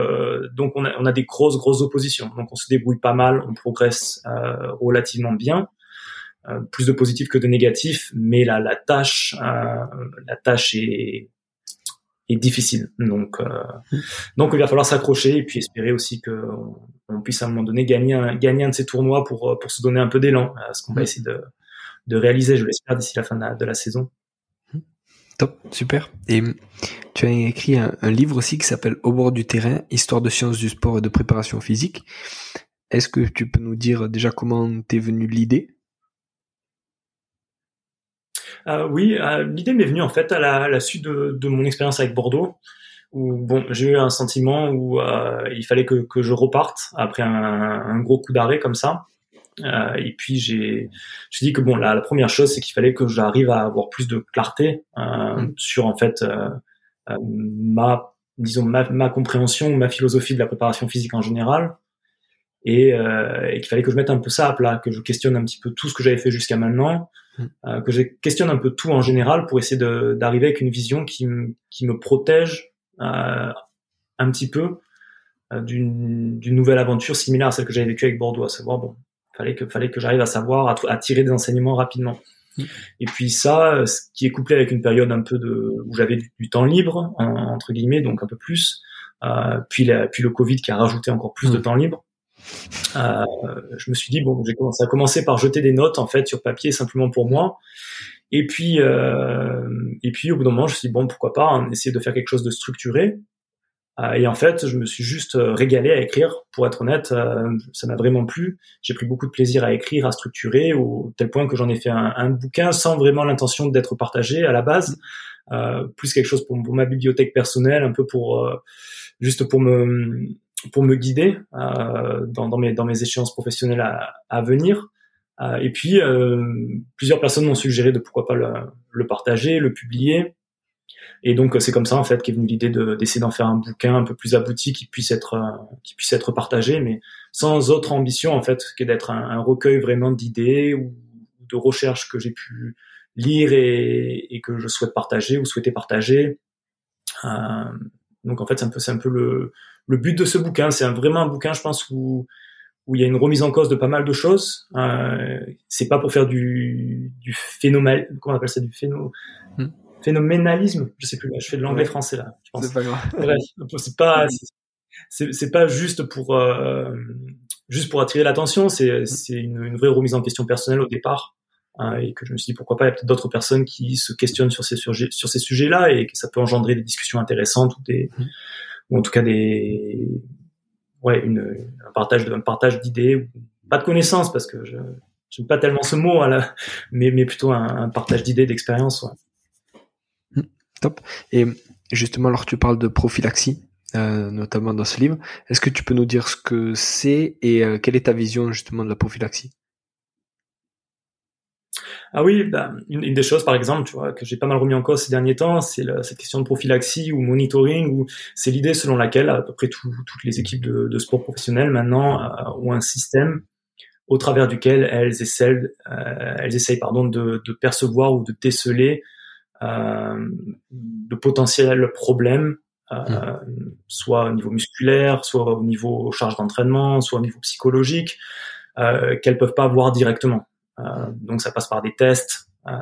donc on a, on a des grosses, grosses oppositions. Donc, on se débrouille pas mal, on progresse euh, relativement bien. Euh, plus de positifs que de négatifs, mais la, la tâche, euh, la tâche est, est difficile. Donc, euh, donc il va falloir s'accrocher et puis espérer aussi que on, puisse à un moment donné gagner un, gagner un de ces tournois pour pour se donner un peu d'élan, ce qu'on va essayer de de réaliser, je l'espère, d'ici la fin de la, de la, saison. Top, super. Et tu as écrit un, livre aussi qui s'appelle Au bord du terrain, histoire de sciences du sport et de préparation physique. Est-ce que tu peux nous dire déjà comment t'es venue l'idée? Euh, oui, euh, l'idée m'est venue en fait à la, suite de, mon expérience avec Bordeaux, où bon, j'ai eu un sentiment où euh, il fallait que, que, je reparte après un gros coup d'arrêt comme ça. Euh, et puis j'ai, j'ai dit que bon, la, la première chose, c'est qu'il fallait que j'arrive à avoir plus de clarté mmh. sur en fait ma, disons ma, ma compréhension, ma philosophie de la préparation physique en général, et, euh, et qu'il fallait que je mette un peu ça à plat, que je questionne un petit peu tout ce que j'avais fait jusqu'à maintenant, mm. euh, que je questionne un peu tout en général pour essayer d'arriver avec une vision qui, qui me protège euh, un petit peu euh, d'une nouvelle aventure similaire à celle que j'avais vécue avec Bordeaux, à savoir bon, fallait que fallait que j'arrive à savoir à, tirer des enseignements rapidement. Et puis ça, ce qui est couplé avec une période un peu de où j'avais du, temps libre entre guillemets, donc un peu plus, euh, puis la, puis le Covid qui a rajouté encore plus de mm. temps libre. Euh, je me suis dit bon, j'ai commencé à commencer par jeter des notes en fait sur papier simplement pour moi. Et puis, euh, et puis au bout d'un moment, je me suis dit bon, pourquoi pas hein, essayer de faire quelque chose de structuré. Euh, et en fait, je me suis juste euh, régalé à écrire. Pour être honnête, euh, ça m'a vraiment plu. J'ai pris beaucoup de plaisir à écrire, à structurer, au tel point que j'en ai fait un, bouquin sans vraiment l'intention d'être partagé à la base, plus quelque chose pour, ma bibliothèque personnelle, un peu pour juste pour me pour me guider dans, mes, dans mes échéances professionnelles à, venir. Et puis, plusieurs personnes m'ont suggéré de pourquoi pas le, partager, le publier. Et donc, c'est comme ça en fait qu'est venue l'idée d'essayer d'en faire un bouquin un peu plus abouti qui puisse être qui puisse être partagé, mais sans autre ambition en fait que d'être un, un, recueil vraiment d'idées ou de recherches que j'ai pu lire et, et, que je souhaite partager ou souhaiter partager. Euh, donc en fait, c'est un peu c'est un peu le le but de ce bouquin. C'est vraiment un bouquin, je pense, où où il y a une remise en cause de pas mal de choses. Euh, c'est pas pour faire du du phénomène, comment on appelle ça, du phéno, hmm. Phénoménalisme. Je sais plus. Je fais de l'anglais français là. C'est pas grave. c'est pas c'est pas juste pour euh, juste pour attirer l'attention. C'est c'est une, une, vraie remise en question personnelle au départ. Hein, et que je me suis dit pourquoi pas il y a peut-être d'autres personnes qui se questionnent sur ces sujets sur ces sujets-là et que ça peut engendrer des discussions intéressantes ou des hmm ou en tout cas des ouais une, un partage un partage d'idées pas de connaissances parce que je j'aime pas tellement ce mot là, mais mais plutôt un, partage d'idées d'expériences ouais. Top. Et justement alors tu parles de prophylaxie euh, notamment dans ce livre. Est-ce que tu peux nous dire ce que c'est et euh, quelle est ta vision justement de la prophylaxie? Ah oui, bah, une, des choses, par exemple, tu vois, que j'ai pas mal remis en cause ces derniers temps, c'est cette question de prophylaxie ou monitoring, ou c'est l'idée selon laquelle à peu près toutes les équipes de, sport professionnel maintenant euh, ont un système au travers duquel elles elles essayent pardon, de, de, percevoir ou de déceler de potentiels problèmes, euh, mmh. soit au niveau musculaire, soit au niveau charge d'entraînement, soit au niveau psychologique, euh, qu'elles peuvent pas voir directement. Euh, donc ça passe par des tests. Euh,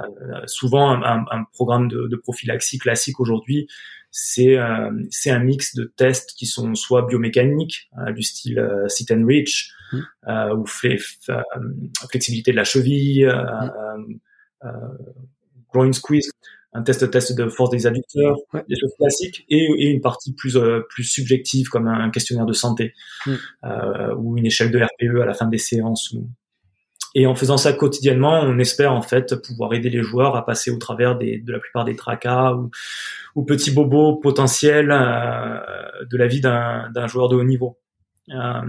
souvent, un, un, programme de, de, prophylaxie classique aujourd'hui, c'est euh, c'est un mix de tests qui sont soit biomécaniques, du style sit and reach, mmh. ou flexibilité de la cheville, mmh. groin squeeze, un test test de force des adducteurs, des choses classiques, et, et une partie plus plus subjective comme un questionnaire de santé mmh. ou une échelle de RPE à la fin des séances. Et en faisant ça quotidiennement, on espère en fait pouvoir aider les joueurs à passer au travers des, de la plupart des tracas ou, ou petits bobos potentiels euh, de la vie d'un joueur de haut niveau. Euh,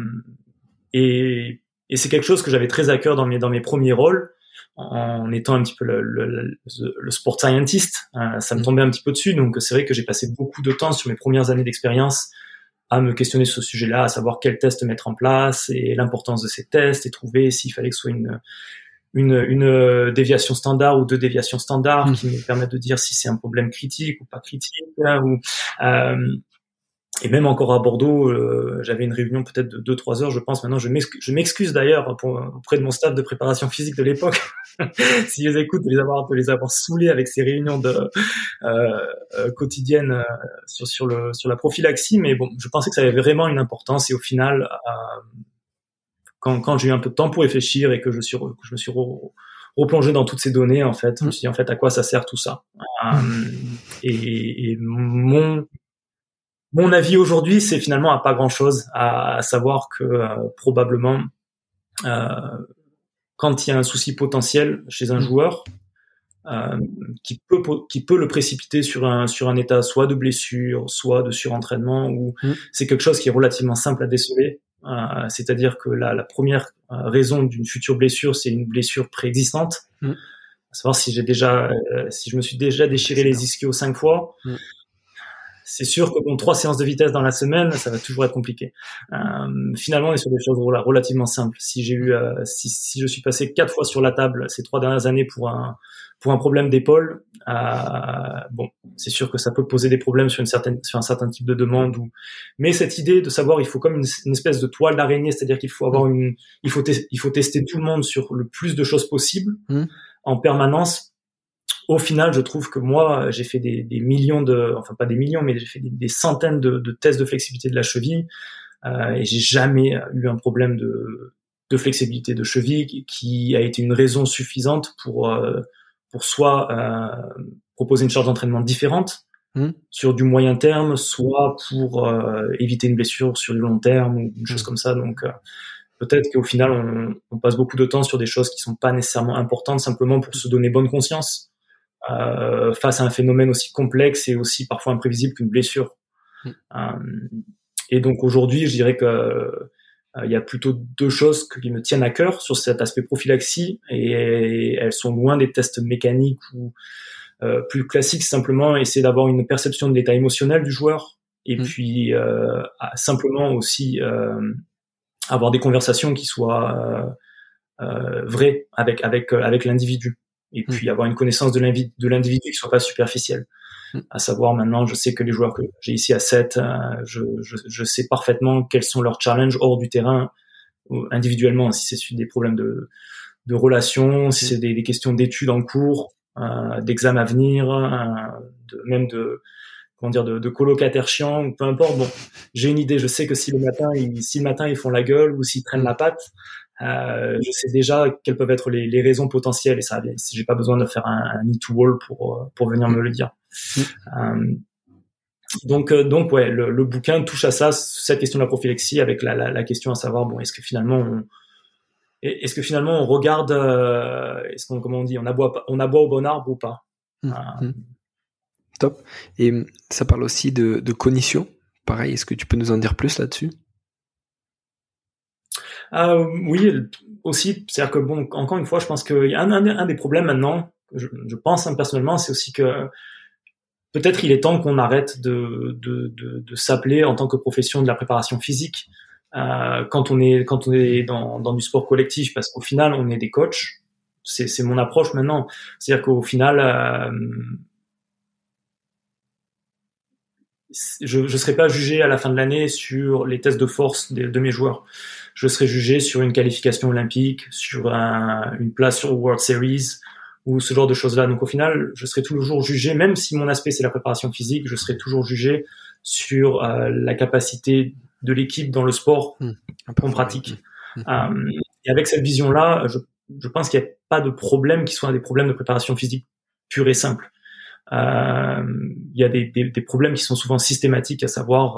et, et c'est quelque chose que j'avais très à cœur dans mes, dans mes premiers rôles. En étant un petit peu le, le, le sport scientist, ça me tombait un petit peu dessus. Donc c'est vrai que j'ai passé beaucoup de temps sur mes premières années d'expérience à me questionner sur ce sujet-là, à savoir quels tests mettre en place et l'importance de ces tests et trouver s'il fallait que ce soit une, une, une déviation standard ou deux déviations standards mmh. qui me permettent de dire si c'est un problème critique ou pas critique. Hein, ou, euh, et même encore à Bordeaux, euh, j'avais une réunion peut-être de 2-3 heures, je pense. Maintenant, je m'excuse d'ailleurs auprès de mon staff de préparation physique de l'époque, si les écoute, de les avoir, de les avoir saoulés avec ces réunions de, euh, euh quotidiennes euh, sur, sur, le, sur la prophylaxie. Mais bon, je pensais que ça avait vraiment une importance. Et au final, quand, quand j'ai eu un peu de temps pour réfléchir et que je, suis, que je me suis replongé dans toutes ces données, en fait, je me suis dit, en fait, à quoi ça sert tout ça? Et, et mon mon avis aujourd'hui, c'est finalement à pas grand-chose, à, savoir que euh, probablement, euh, quand il y a un souci potentiel chez un joueur, euh, qui peut qui peut le précipiter sur un sur un état soit de blessure, soit de surentraînement, ou mm. c'est quelque chose qui est relativement simple à déceler. Euh, c'est-à-dire que la, la première euh, raison d'une future blessure, c'est une blessure préexistante. Mm. À savoir si j'ai déjà, si je me suis déjà déchiré les ischios cinq fois c'est sûr que bon, trois séances de vitesse dans la semaine, ça va toujours être compliqué. Euh, finalement, on est sur des choses relativement simples. Si j'ai eu, euh, si, si, je suis passé quatre fois sur la table ces trois dernières années pour un pour un problème d'épaule, euh, bon, c'est sûr que ça peut poser des problèmes sur une certaine sur un certain type de demande. Ou... Mais cette idée de savoir, il faut comme une, espèce de toile d'araignée, c'est-à-dire qu'il faut avoir une, il faut il faut tester tout le monde sur le plus de choses possibles mmh. en permanence au final, je trouve que moi, j'ai fait des, millions de, enfin pas des millions, mais j'ai fait des, centaines de, tests de flexibilité de la cheville euh, et j'ai jamais eu un problème de, flexibilité de cheville qui a été une raison suffisante pour euh, pour soit euh, proposer une charge d'entraînement différente mmh. sur du moyen terme, soit pour euh, éviter une blessure sur du long terme ou une chose mmh. comme ça. Donc peut-être qu'au final, on, on, passe beaucoup de temps sur des choses qui sont pas nécessairement importantes simplement pour se donner bonne conscience euh, face à un phénomène aussi complexe et aussi parfois imprévisible qu'une blessure. Mm. Euh, et donc aujourd'hui, je dirais que euh, il y a plutôt deux choses qui me tiennent à cœur sur cet aspect prophylaxie et elles sont loin des tests mécaniques ou euh, plus classiques. Simplement essayer d'avoir une perception de l'état émotionnel du joueur et mm. puis euh, simplement aussi euh, avoir des conversations qui soient vraies avec avec avec l'individu et mm. puis avoir une connaissance de l'individu qui soit pas superficielle. Mm. À savoir maintenant, je sais que les joueurs que j'ai ici à 7, euh, je, je, je, sais parfaitement quels sont leurs challenges hors du terrain, individuellement, si c'est des problèmes de, de relations, si mm. c'est des, des, questions d'études en cours, euh, d'examens à venir, euh, de, même de comment dire de, de colocataires chiants ou peu importe. Bon, j'ai une idée. Je sais que si le matin, ils, si le matin ils font la gueule ou s'ils traînent la patte, euh, je sais déjà quelles peuvent être les, les raisons potentielles et ça, j'ai pas besoin de faire un, un need to wall pour pour venir me le dire. Mm. Euh, donc euh, donc ouais, le, le, bouquin touche à ça, cette question de la prophylaxie avec la, la, la question à savoir bon est-ce que finalement on, est-ce que finalement on regarde euh, est-ce qu'on comment on dit on aboie on aboie au bon arbre ou pas? Mm. Mm. Top. Et ça parle aussi de, de cognition. Pareil, est-ce que tu peux nous en dire plus là-dessus? Euh, oui, aussi, c'est-à-dire que bon, encore une fois, je pense qu'il y a un, des problèmes maintenant, je, je pense hein, personnellement, c'est aussi que peut-être il est temps qu'on arrête de, s'appeler en tant que profession de la préparation physique euh, quand on est quand on est dans, du sport collectif, parce qu'au final, on est des coachs. C'est mon approche maintenant. C'est-à-dire qu'au final, euh, je ne serai pas jugé à la fin de l'année sur les tests de force de mes joueurs je serai jugé sur une qualification olympique, sur une place sur World Series ou ce genre de choses-là. Donc au final, je serai toujours jugé, même si mon aspect c'est la préparation physique, je serai toujours jugé sur euh, la capacité de l'équipe dans le sport mmh, en pratique. Mmh. Euh, et avec cette vision-là, je, je, pense qu'il n'y a pas de problème qui soit des problèmes de préparation physique pure et simple. Euh, il y a des, des, des, problèmes qui sont souvent systématiques, à savoir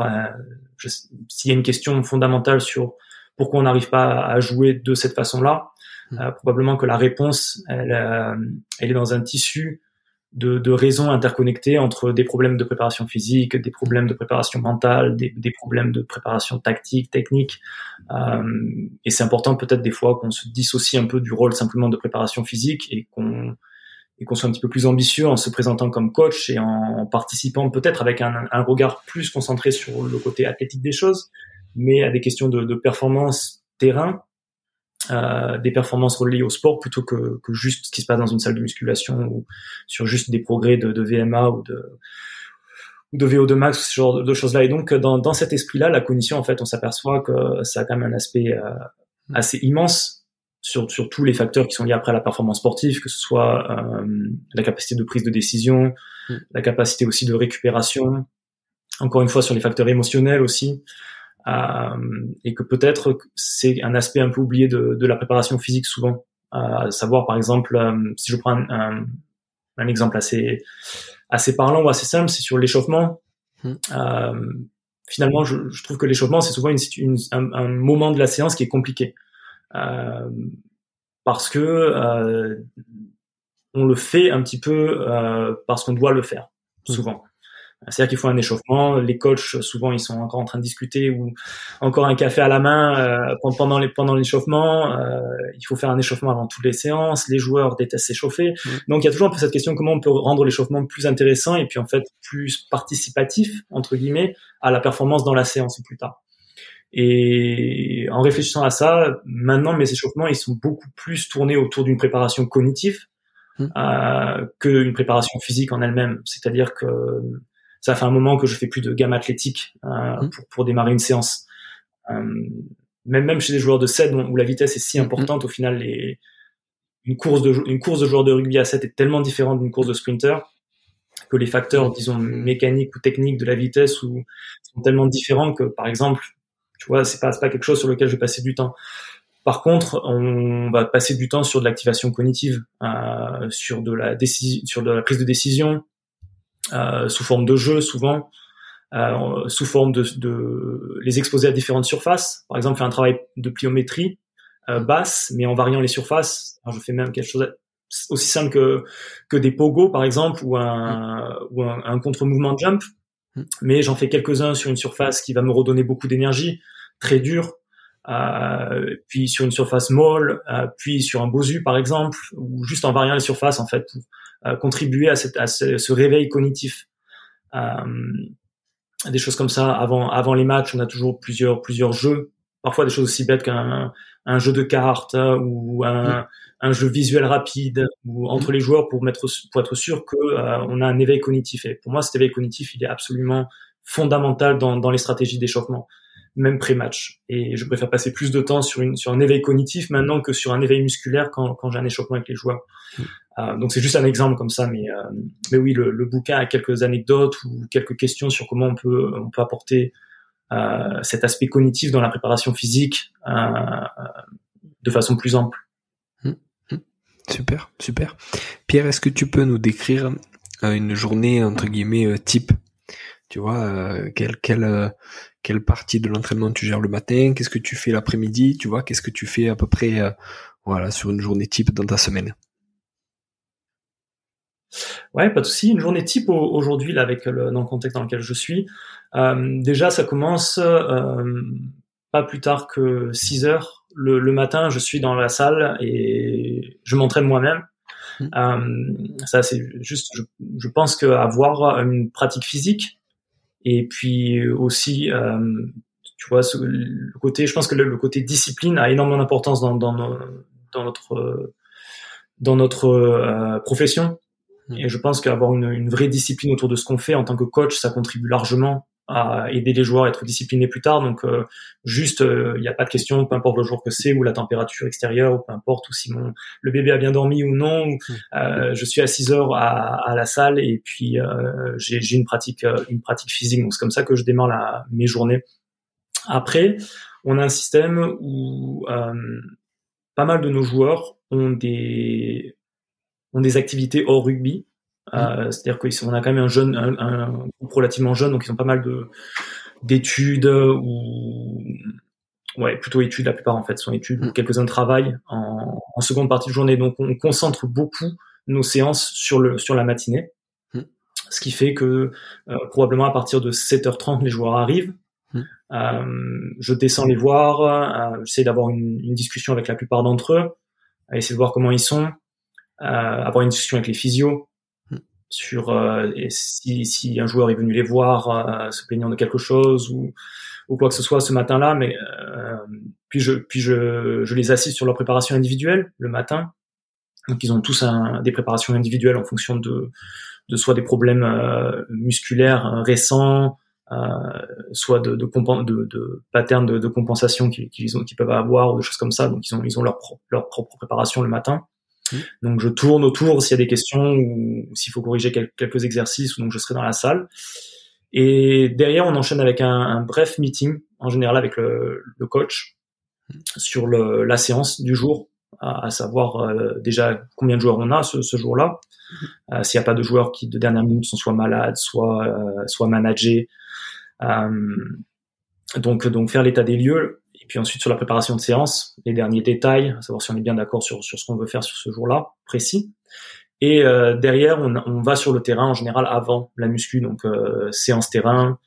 s'il y a une question fondamentale sur pourquoi on n'arrive pas à jouer de cette façon-là. Hmm. Euh, probablement que la réponse, elle, euh, elle, est dans un tissu de, de, raisons interconnectées entre des problèmes de préparation physique, des problèmes de préparation mentale, des, des problèmes de préparation tactique, technique. Euh, et c'est important peut-être des fois qu'on se dissocie un peu du rôle simplement de préparation physique et qu'on et qu'on soit un petit peu plus ambitieux en se présentant comme coach et en participant peut-être avec un, un, regard plus concentré sur le côté athlétique des choses, mais à des questions de, de performance terrain euh, des performances reliées au sport plutôt que, que, juste ce qui se passe dans une salle de musculation ou sur juste des progrès de, de VMA ou de de VO2 max ou ce genre de choses là et donc dans, dans cet esprit là la cognition en fait on s'aperçoit que ça a quand même un aspect euh, mm. assez immense sur, sur tous les facteurs qui sont liés après à la performance sportive que ce soit euh, la capacité de prise de décision mm. la capacité aussi de récupération encore une fois sur les facteurs émotionnels aussi et que peut-être c'est un aspect un peu oublié de, de la préparation physique souvent. Euh, à savoir par exemple, euh, si je prends un, un, exemple assez assez parlant ou assez simple, c'est sur l'échauffement. Hmm. Euh, finalement, je, je, trouve que l'échauffement c'est souvent une, une, un, un, moment de la séance qui est compliqué euh, parce que euh, on le fait un petit peu parce qu'on doit le faire hmm. souvent. C'est-à-dire qu'il faut un échauffement. Les coachs, souvent, ils sont encore en train de discuter ou encore un café à la main euh, pendant les, pendant l'échauffement. Euh, il faut faire un échauffement avant toutes les séances. Les joueurs détestent s'échauffer. Mmh. Donc, il y a toujours un peu cette question comment on peut rendre l'échauffement plus intéressant et puis en fait plus participatif entre guillemets à la performance dans la séance plus tard. Et en réfléchissant à ça, maintenant mes échauffements ils sont beaucoup plus tournés autour d'une préparation cognitive mmh. euh, qu'une préparation physique en elle-même. C'est-à-dire que ça fait un moment que je fais plus de gamme athlétique euh, mmh. pour, pour démarrer une séance. Euh, même même chez des joueurs de 7 où la vitesse est si mmh. importante, au final, les, une course de une course de joueurs de rugby à 7 est tellement différente d'une course de sprinter que les facteurs, mmh. disons mécaniques ou techniques de la vitesse ou sont tellement différents que, par exemple, tu vois, c'est pas pas quelque chose sur lequel je vais passer du temps. Par contre, on va passer du temps sur de l'activation cognitive, euh, sur de la décision, sur de la prise de décision, sous forme de jeu souvent, euh, sous forme de, de, les exposer à différentes surfaces. Par exemple, faire un travail de pliométrie euh, basse, mais en variant les surfaces. Alors, je fais même quelque chose aussi simple que que des pogos par exemple ou un ou un, un contre-mouvement de jump. Mm. Mais j'en fais quelques-uns sur une surface qui va me redonner beaucoup d'énergie, très dure, euh, puis sur une surface molle, euh, puis sur un bosu par exemple, ou juste en variant les surfaces en fait pour euh, contribuer à, cette, à ce, ce, réveil cognitif. Euh, des choses comme ça. Avant, avant les matchs, on a toujours plusieurs, plusieurs jeux. Parfois des choses aussi bêtes qu'un un jeu de cartes ou un, un jeu visuel rapide ou entre les joueurs pour mettre pour être sûr que euh, on a un éveil cognitif. Et pour moi, cet éveil cognitif, il est absolument fondamental dans, dans les stratégies d'échauffement même pré-match. Et je préfère passer plus de temps sur, une, sur un éveil cognitif maintenant que sur un éveil musculaire quand, quand j'ai un échauffement avec les joueurs. Mm. Euh, donc c'est juste un exemple comme ça, mais, euh, mais oui, le, le, bouquin a quelques anecdotes ou quelques questions sur comment on peut, on peut apporter euh, cet aspect cognitif dans la préparation physique de façon plus ample. Mm. Mm. Super, super. Pierre, est-ce que tu peux nous décrire une journée entre guillemets type? Tu vois, quelle, quelle, quelle partie de l'entraînement tu gères le matin, qu'est-ce que tu fais l'après-midi, tu vois, qu'est-ce que tu fais à peu près euh, voilà, sur une journée type dans ta semaine? Ouais, pas de souci. Une journée type aujourd'hui, là, avec le, dans le contexte dans lequel je suis. Euh, déjà, ça commence euh, pas plus tard que 6 heures. Le, le, matin, je suis dans la salle et je m'entraîne moi-même. Mmh. Euh, ça, c'est juste, je, je pense qu'avoir une pratique physique, et puis aussi, euh, tu vois, ce, le côté, je pense que le, côté discipline a énormément d'importance dans, dans, dans, notre dans notre euh, profession. Mmh. Et je pense qu'avoir une, une, vraie discipline autour de ce qu'on fait en tant que coach, ça contribue largement à aider les joueurs à être disciplinés plus tard. Donc euh, juste, il euh, n'y a pas de question, peu importe le jour que c'est ou la température extérieure, ou peu importe, ou si mon, le bébé a bien dormi ou non. Mmh. Euh, je suis à 6 heures à, à la salle et puis euh, j'ai une pratique, une pratique physique. Donc c'est comme ça que je démarre la, mes journées. Après, on a un système où pas mal de nos joueurs ont des ont des activités hors rugby. Euh. C'est-à-dire qu'on a quand même un jeune, un, un, groupe relativement jeune, donc ils ont pas mal de d'études ou ouais plutôt études la plupart en fait sont études mmh. quelques-uns travaillent en, en, seconde partie de journée donc on concentre beaucoup nos séances sur le sur la matinée. Hmm. Ce qui fait que probablement à partir de 7h30 les joueurs arrivent. Hmm. je descends les voir, j'essaie d'avoir une, une, discussion avec la plupart d'entre eux, essayer de voir comment ils sont, avoir une discussion avec les physios, sur euh, si, si, un joueur est venu les voir euh, se plaignant de quelque chose ou, ou quoi que ce soit ce matin-là. Mais euh, puis je puis je, je les assiste sur leur préparation individuelle le matin. Donc ils ont tous un, des préparations individuelles en fonction de de soit des problèmes musculaires récents, soit de, de, de, de patterns de, de compensation qu'ils ont, qu'ils peuvent avoir ou des choses comme ça. Donc ils ont, ils ont leur, leur propre préparation le matin. Donc je tourne autour s'il y a des questions ou s'il faut corriger quelques exercices, donc je serai dans la salle. Et derrière, on enchaîne avec un, bref meeting, en général avec le, coach, sur la séance du jour, à, savoir euh, déjà combien de joueurs on a ce, jour-là, euh, s'il n'y a pas de joueurs qui de dernière minute sont soit malades, soit euh, soit managés. donc donc faire l'état des lieux puis ensuite sur la préparation de séance, les derniers détails, savoir si on est bien d'accord sur, sur ce qu'on veut faire sur ce jour-là précis. Et euh, derrière, on, on, va sur le terrain en général avant la muscu, donc euh, séance terrain,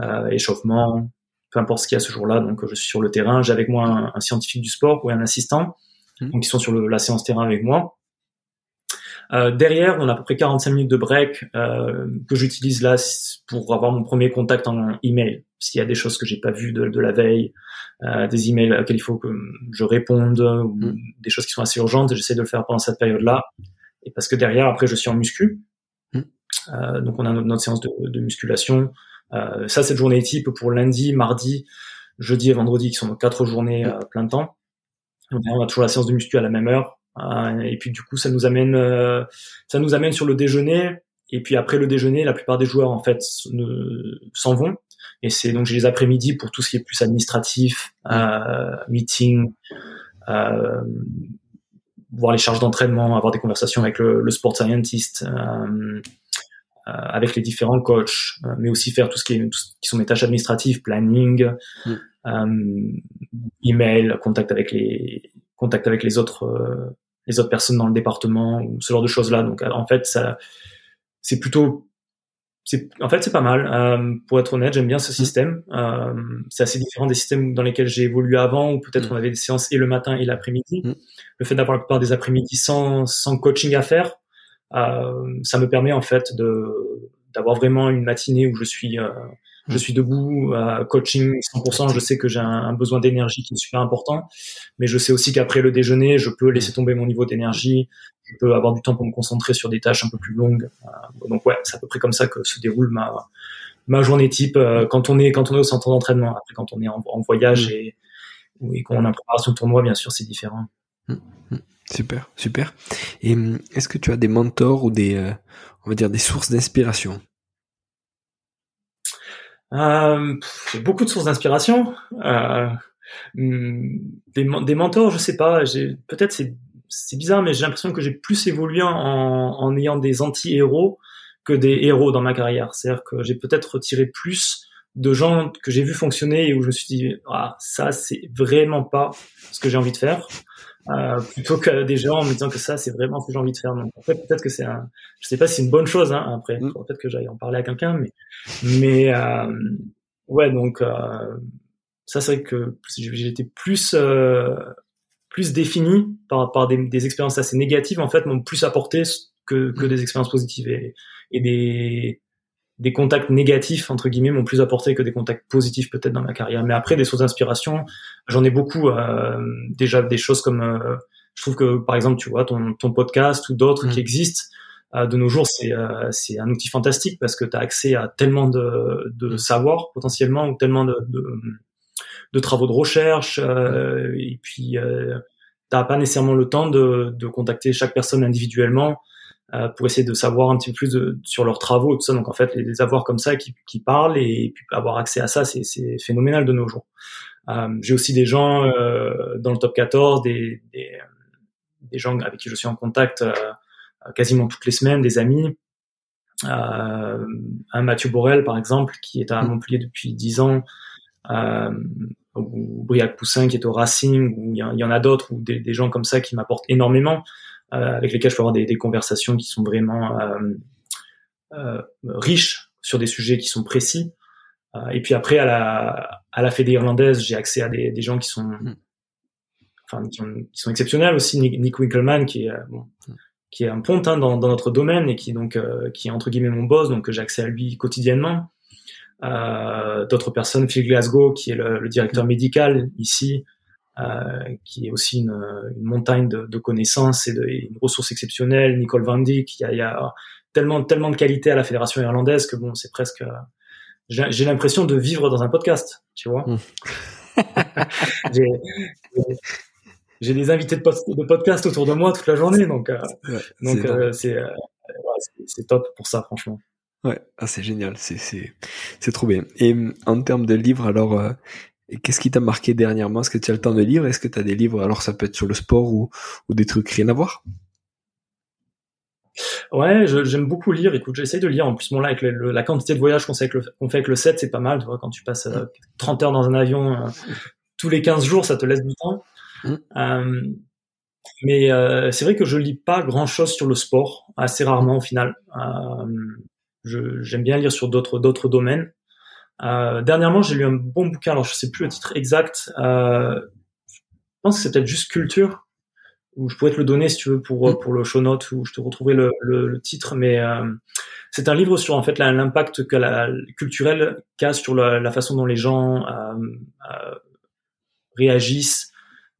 euh, échauffement, peu importe ce qu'il y a ce jour-là. Donc je suis sur le terrain, j'ai avec moi un, scientifique du sport ou un assistant, mmh. donc ils sont sur le, la séance terrain avec moi. Euh, derrière, on a à peu près 45 minutes de break euh, que j'utilise là pour avoir mon premier contact en email. S'il y a des choses que j'ai pas vues de, de, la veille, euh, des emails auxquels il faut que je réponde, ou mm. des choses qui sont assez urgentes, j'essaie de le faire pendant cette période-là. Et parce que derrière, après, je suis en muscu. Mm. Euh, donc on a notre, notre séance de, de musculation. Euh, ça, cette journée type pour lundi, mardi, jeudi et vendredi, qui sont nos quatre journées mm. plein temps. On a toujours la séance de muscu à la même heure. Euh, et puis du coup, ça nous amène, euh, ça nous amène sur le déjeuner. Et puis après le déjeuner, la plupart des joueurs en fait s'en vont. Et c'est donc j'ai les après-midi pour tout ce qui est plus administratif, euh, meeting, euh, voir les charges d'entraînement, avoir des conversations avec le, le sport scientist, euh, avec les différents coachs, mais aussi faire tout ce qui est tout ce qui sont mes tâches administratives, planning, mm. email, contact avec les contact avec les autres les autres personnes dans le département ou ce genre de choses là. Donc en fait, ça, c'est plutôt, en fait, c'est pas mal. Euh, pour être honnête, j'aime bien ce système. Euh, c'est assez différent des systèmes dans lesquels j'ai évolué avant, où peut-être mm. on avait des séances et le matin et l'après-midi. Mm. Le fait d'avoir la plupart des après-midi sans, sans coaching à faire, euh, ça me permet en fait de d'avoir vraiment une matinée où je suis euh, je suis debout, à coaching 100%. Je sais que j'ai un, besoin d'énergie qui est super important, mais je sais aussi qu'après le déjeuner, je peux laisser tomber mon niveau d'énergie. Je peux avoir du temps pour me concentrer sur des tâches un peu plus longues. Euh, donc ouais, c'est à peu près comme ça que se déroule ma ma journée type euh, quand on est quand on est au centre d'entraînement. Après, quand on est en, voyage mm. et, et qu'on a une préparation de tournoi, bien sûr, c'est différent. Mm, mm. Super, super. Et est-ce que tu as des mentors ou des, euh, on va dire, des sources d'inspiration? Euh, beaucoup de sources d'inspiration. Euh, des, mentors, je sais pas. Peut-être c'est c'est bizarre, mais j'ai l'impression que j'ai plus évolué en, en ayant des anti-héros que des héros dans ma carrière. C'est-à-dire que j'ai peut-être retiré plus de gens que j'ai vu fonctionner et où je me suis dit ah ça c'est vraiment pas ce que j'ai envie de faire euh, plutôt que des gens en me disant que ça c'est vraiment ce que j'ai envie de faire donc en fait peut-être que c'est un je sais pas si c'est une bonne chose hein, après mm. peut-être que j'aille en parler à quelqu'un mais mais euh, ouais donc euh, ça c'est vrai que été plus euh, plus défini par par des, des, expériences assez négatives en fait m'ont plus apporté que que mm. des expériences positives et, et des des contacts négatifs entre guillemets m'ont plus apporté que des contacts positifs peut-être dans ma carrière. Mais après des sources d'inspiration, j'en ai beaucoup. Euh, déjà des choses comme, euh, je trouve que par exemple, tu vois, ton, ton podcast ou d'autres qui mm. existent euh, de nos jours, c'est c'est un outil fantastique parce que tu as accès à tellement de, de mm. savoir potentiellement ou tellement de, de, de travaux de recherche et puis t'as pas nécessairement le temps de, de contacter chaque personne individuellement euh, pour essayer de savoir un petit peu plus de, sur leurs travaux, tout ça. Donc en fait, les, avoir comme ça qui, qui parlent et, puis avoir accès à ça, c'est phénoménal de nos jours. Euh, J'ai aussi des gens euh, dans le top 14, des, des, des, gens avec qui je suis en contact euh, quasiment toutes les semaines, des amis. Euh, un Mathieu Borel, par exemple, qui est à mmh. Montpellier depuis 10 ans, euh, ou Briac Poussin qui est au Racing, ou il y, en a d'autres, ou des, des, gens comme ça qui m'apportent énormément. Avec lesquels je peux avoir des, des conversations qui sont vraiment riches sur des sujets qui sont précis. et puis après, à la, à la Fédé irlandaise, j'ai accès à des, des gens qui sont, mm. enfin, qui, sont exceptionnels aussi. Nick, Winkelmann, qui est, bon, mm. qui est un pontin dans, dans, notre domaine et qui donc, qui est entre guillemets mon boss, donc j'ai accès à lui quotidiennement. Euh, d'autres personnes, Phil Glasgow, qui est le, directeur médical ici, euh, qui est aussi une, une montagne de, de, connaissances et de une ressource exceptionnelle. Nicole Van Dijk, il y a, il y a tellement, tellement de qualité à la fédération irlandaise que bon, c'est presque. J'ai l'impression de vivre dans un podcast, tu vois. Hmm. j'ai des invités de, de, podcast autour de moi toute la journée, donc euh, donc euh, c'est c'est top pour ça, franchement. Ouais, ah, c'est génial, c'est trop bien. Et en termes de livres, alors euh, qu'est-ce qui t'a marqué dernièrement? Est-ce que tu as le temps de lire? Est-ce que tu as des livres? Alors ça peut être sur le sport ou ou des trucs rien à voir? Ouais, j'aime beaucoup lire. Écoute, j'essaie de lire. En plus, bon là, avec la quantité de voyages qu'on fait avec le, qu'on fait avec le 7, c'est pas mal. Tu vois, quand tu passes 30 euh, heures dans un avion euh, tous les 15 jours, ça te laisse du temps. Mmh. mais c'est vrai que je lis pas grand chose sur le sport, assez rarement au final. J'aime bien lire sur d'autres domaines. Euh, dernièrement, j'ai lu un bon bouquin. Alors, je sais plus le titre exact. Euh, je pense que c'est peut-être juste culture. Ou je pourrais te le donner si tu veux pour mm. pour le show note où je te retrouverai le, le, titre. Mais euh, c'est un livre sur en fait l'impact que la culturel qu'a sur la, la, façon dont les gens euh, euh, réagissent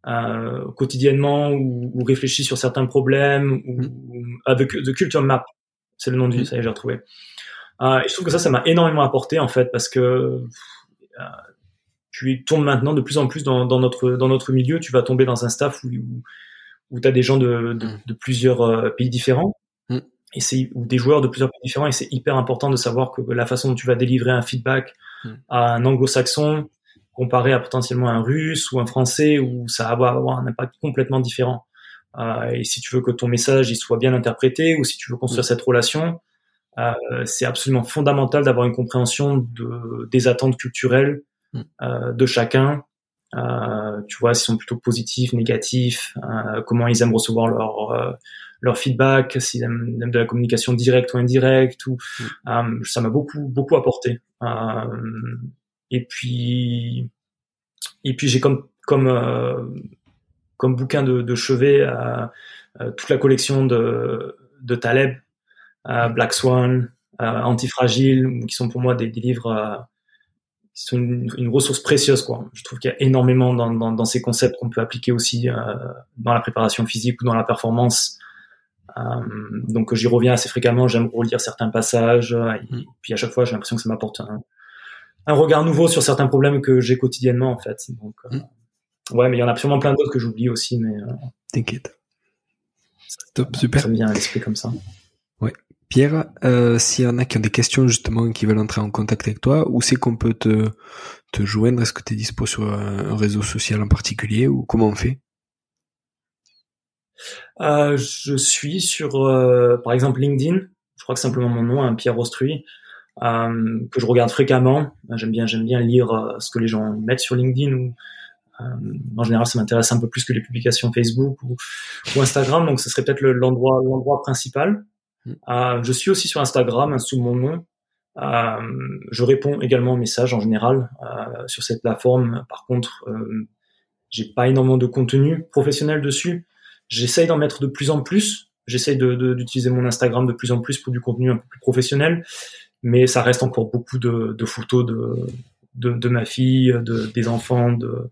euh, quotidiennement ou, ou, réfléchissent sur certains problèmes ou, mm. avec The Culture Map. C'est le nom du, mm. ça y est, j'ai retrouvé. Euh, et je trouve que ça, ça m'a énormément apporté en fait parce que euh, tu tombes maintenant de plus en plus dans, dans, notre dans notre milieu. Tu vas tomber dans un staff où, où, tu as des gens de, de, mm. de plusieurs euh, pays différents mm. et c'est ou des joueurs de plusieurs pays différents et c'est hyper important de savoir que la façon dont tu vas délivrer un feedback mm. à un anglo-saxon comparé à potentiellement un russe ou un français où ça va avoir un impact complètement différent. Euh, et si tu veux que ton message il soit bien interprété ou si tu veux construire cette relation, euh, c'est absolument fondamental d'avoir une compréhension de, des attentes culturelles mm. euh, de chacun. Euh, tu vois, s'ils sont plutôt positifs, négatifs, euh, comment ils aiment recevoir leur euh, leur feedback, s'ils aiment, de la communication directe ou indirecte. Ou, mm. ça m'a beaucoup beaucoup apporté. et puis et puis j'ai comme comme comme bouquin de, de chevet toute la collection de de Taleb euh, Black Swan, euh, Antifragile, qui sont pour moi des, des livres euh, qui sont une, ressource précieuse. Quoi. Je trouve qu'il y a énormément dans, dans, dans ces concepts qu'on peut appliquer aussi dans la préparation physique ou dans la performance. donc j'y reviens assez fréquemment, j'aime relire certains passages, et mm. puis à chaque fois j'ai l'impression que ça m'apporte un, un, regard nouveau sur certains problèmes que j'ai quotidiennement en fait. Donc mm. ouais, mais il y en a sûrement plein d'autres que j'oublie aussi, mais t'inquiète. Top, super. Ça me vient à l'esprit comme ça. Pierre, euh, s'il y en a qui ont des questions justement qui veulent entrer en contact avec toi, où c'est qu'on peut te, joindre? Est-ce que tu es dispo sur un, réseau social en particulier ou comment on fait? Euh, Je suis sur, euh, par exemple, LinkedIn. Je crois que simplement mon nom, hein, Pierre Rostruy, euh, que je regarde fréquemment. J'aime bien, lire ce que les gens mettent sur LinkedIn ou en général, ça m'intéresse un peu plus que les publications Facebook ou, Instagram, donc ce serait peut-être l'endroit principal. Euh, je suis aussi sur Instagram sous mon nom. Euh, je réponds également aux messages en général euh, sur cette plateforme. Par contre, j'ai pas énormément de contenu professionnel dessus. J'essaye d'en mettre de plus en plus. J'essaye d'utiliser mon Instagram de plus en plus pour du contenu un peu plus professionnel, mais ça reste encore beaucoup de, de photos de, de, ma fille, de, des enfants, de,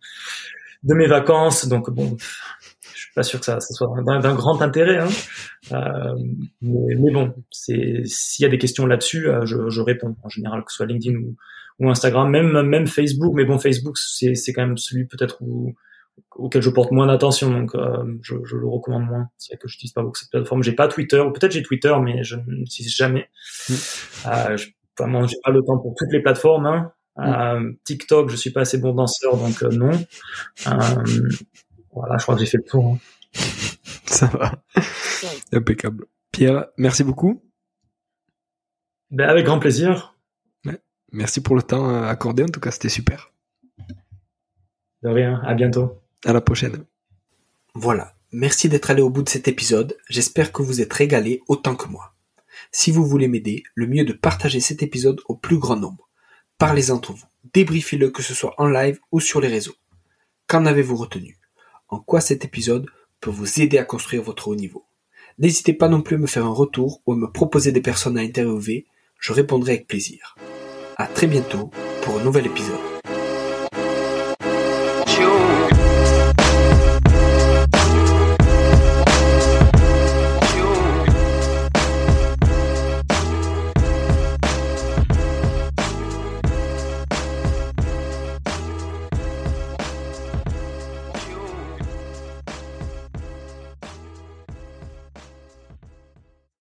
de mes vacances. Donc bon, pas sûr que ça, ça soit d'un grand intérêt, hein. euh, mais, mais, bon, c'est s'il y a des questions là-dessus, euh, je, je, réponds en général, que ce soit LinkedIn ou, ou Instagram, même même Facebook. Mais bon, Facebook, c'est c'est quand même celui peut-être où auquel je porte moins d'attention, donc euh, je, je, le recommande moins. C'est vrai que je n'utilise pas beaucoup cette plateforme. J'ai pas Twitter, ou peut-être j'ai Twitter, mais je n'utilise jamais. Mm. Euh, je, vraiment, j'ai pas le temps pour toutes les plateformes. Hein. Mm. Euh, TikTok, je suis pas assez bon danseur, donc non. Euh, voilà, je crois que j'ai fait le tour. Hein. Ça va. Impeccable. Pierre, merci beaucoup. Ben, avec grand plaisir. Merci pour le temps accordé, en tout cas, c'était super. De rien, à bientôt. À la prochaine. Voilà, Merci d'être allé au bout de cet épisode, j'espère que vous êtes régalé autant que moi. Si vous voulez m'aider, le mieux est de partager cet épisode au plus grand nombre. Parlez entre vous, débriefez-le que ce soit en live ou sur les réseaux. Qu'en avez-vous retenu? En quoi cet épisode peut vous aider à construire votre haut niveau N'hésitez pas non plus à me faire un retour ou à me proposer des personnes à interviewer, je répondrai avec plaisir. À très bientôt pour un nouvel épisode.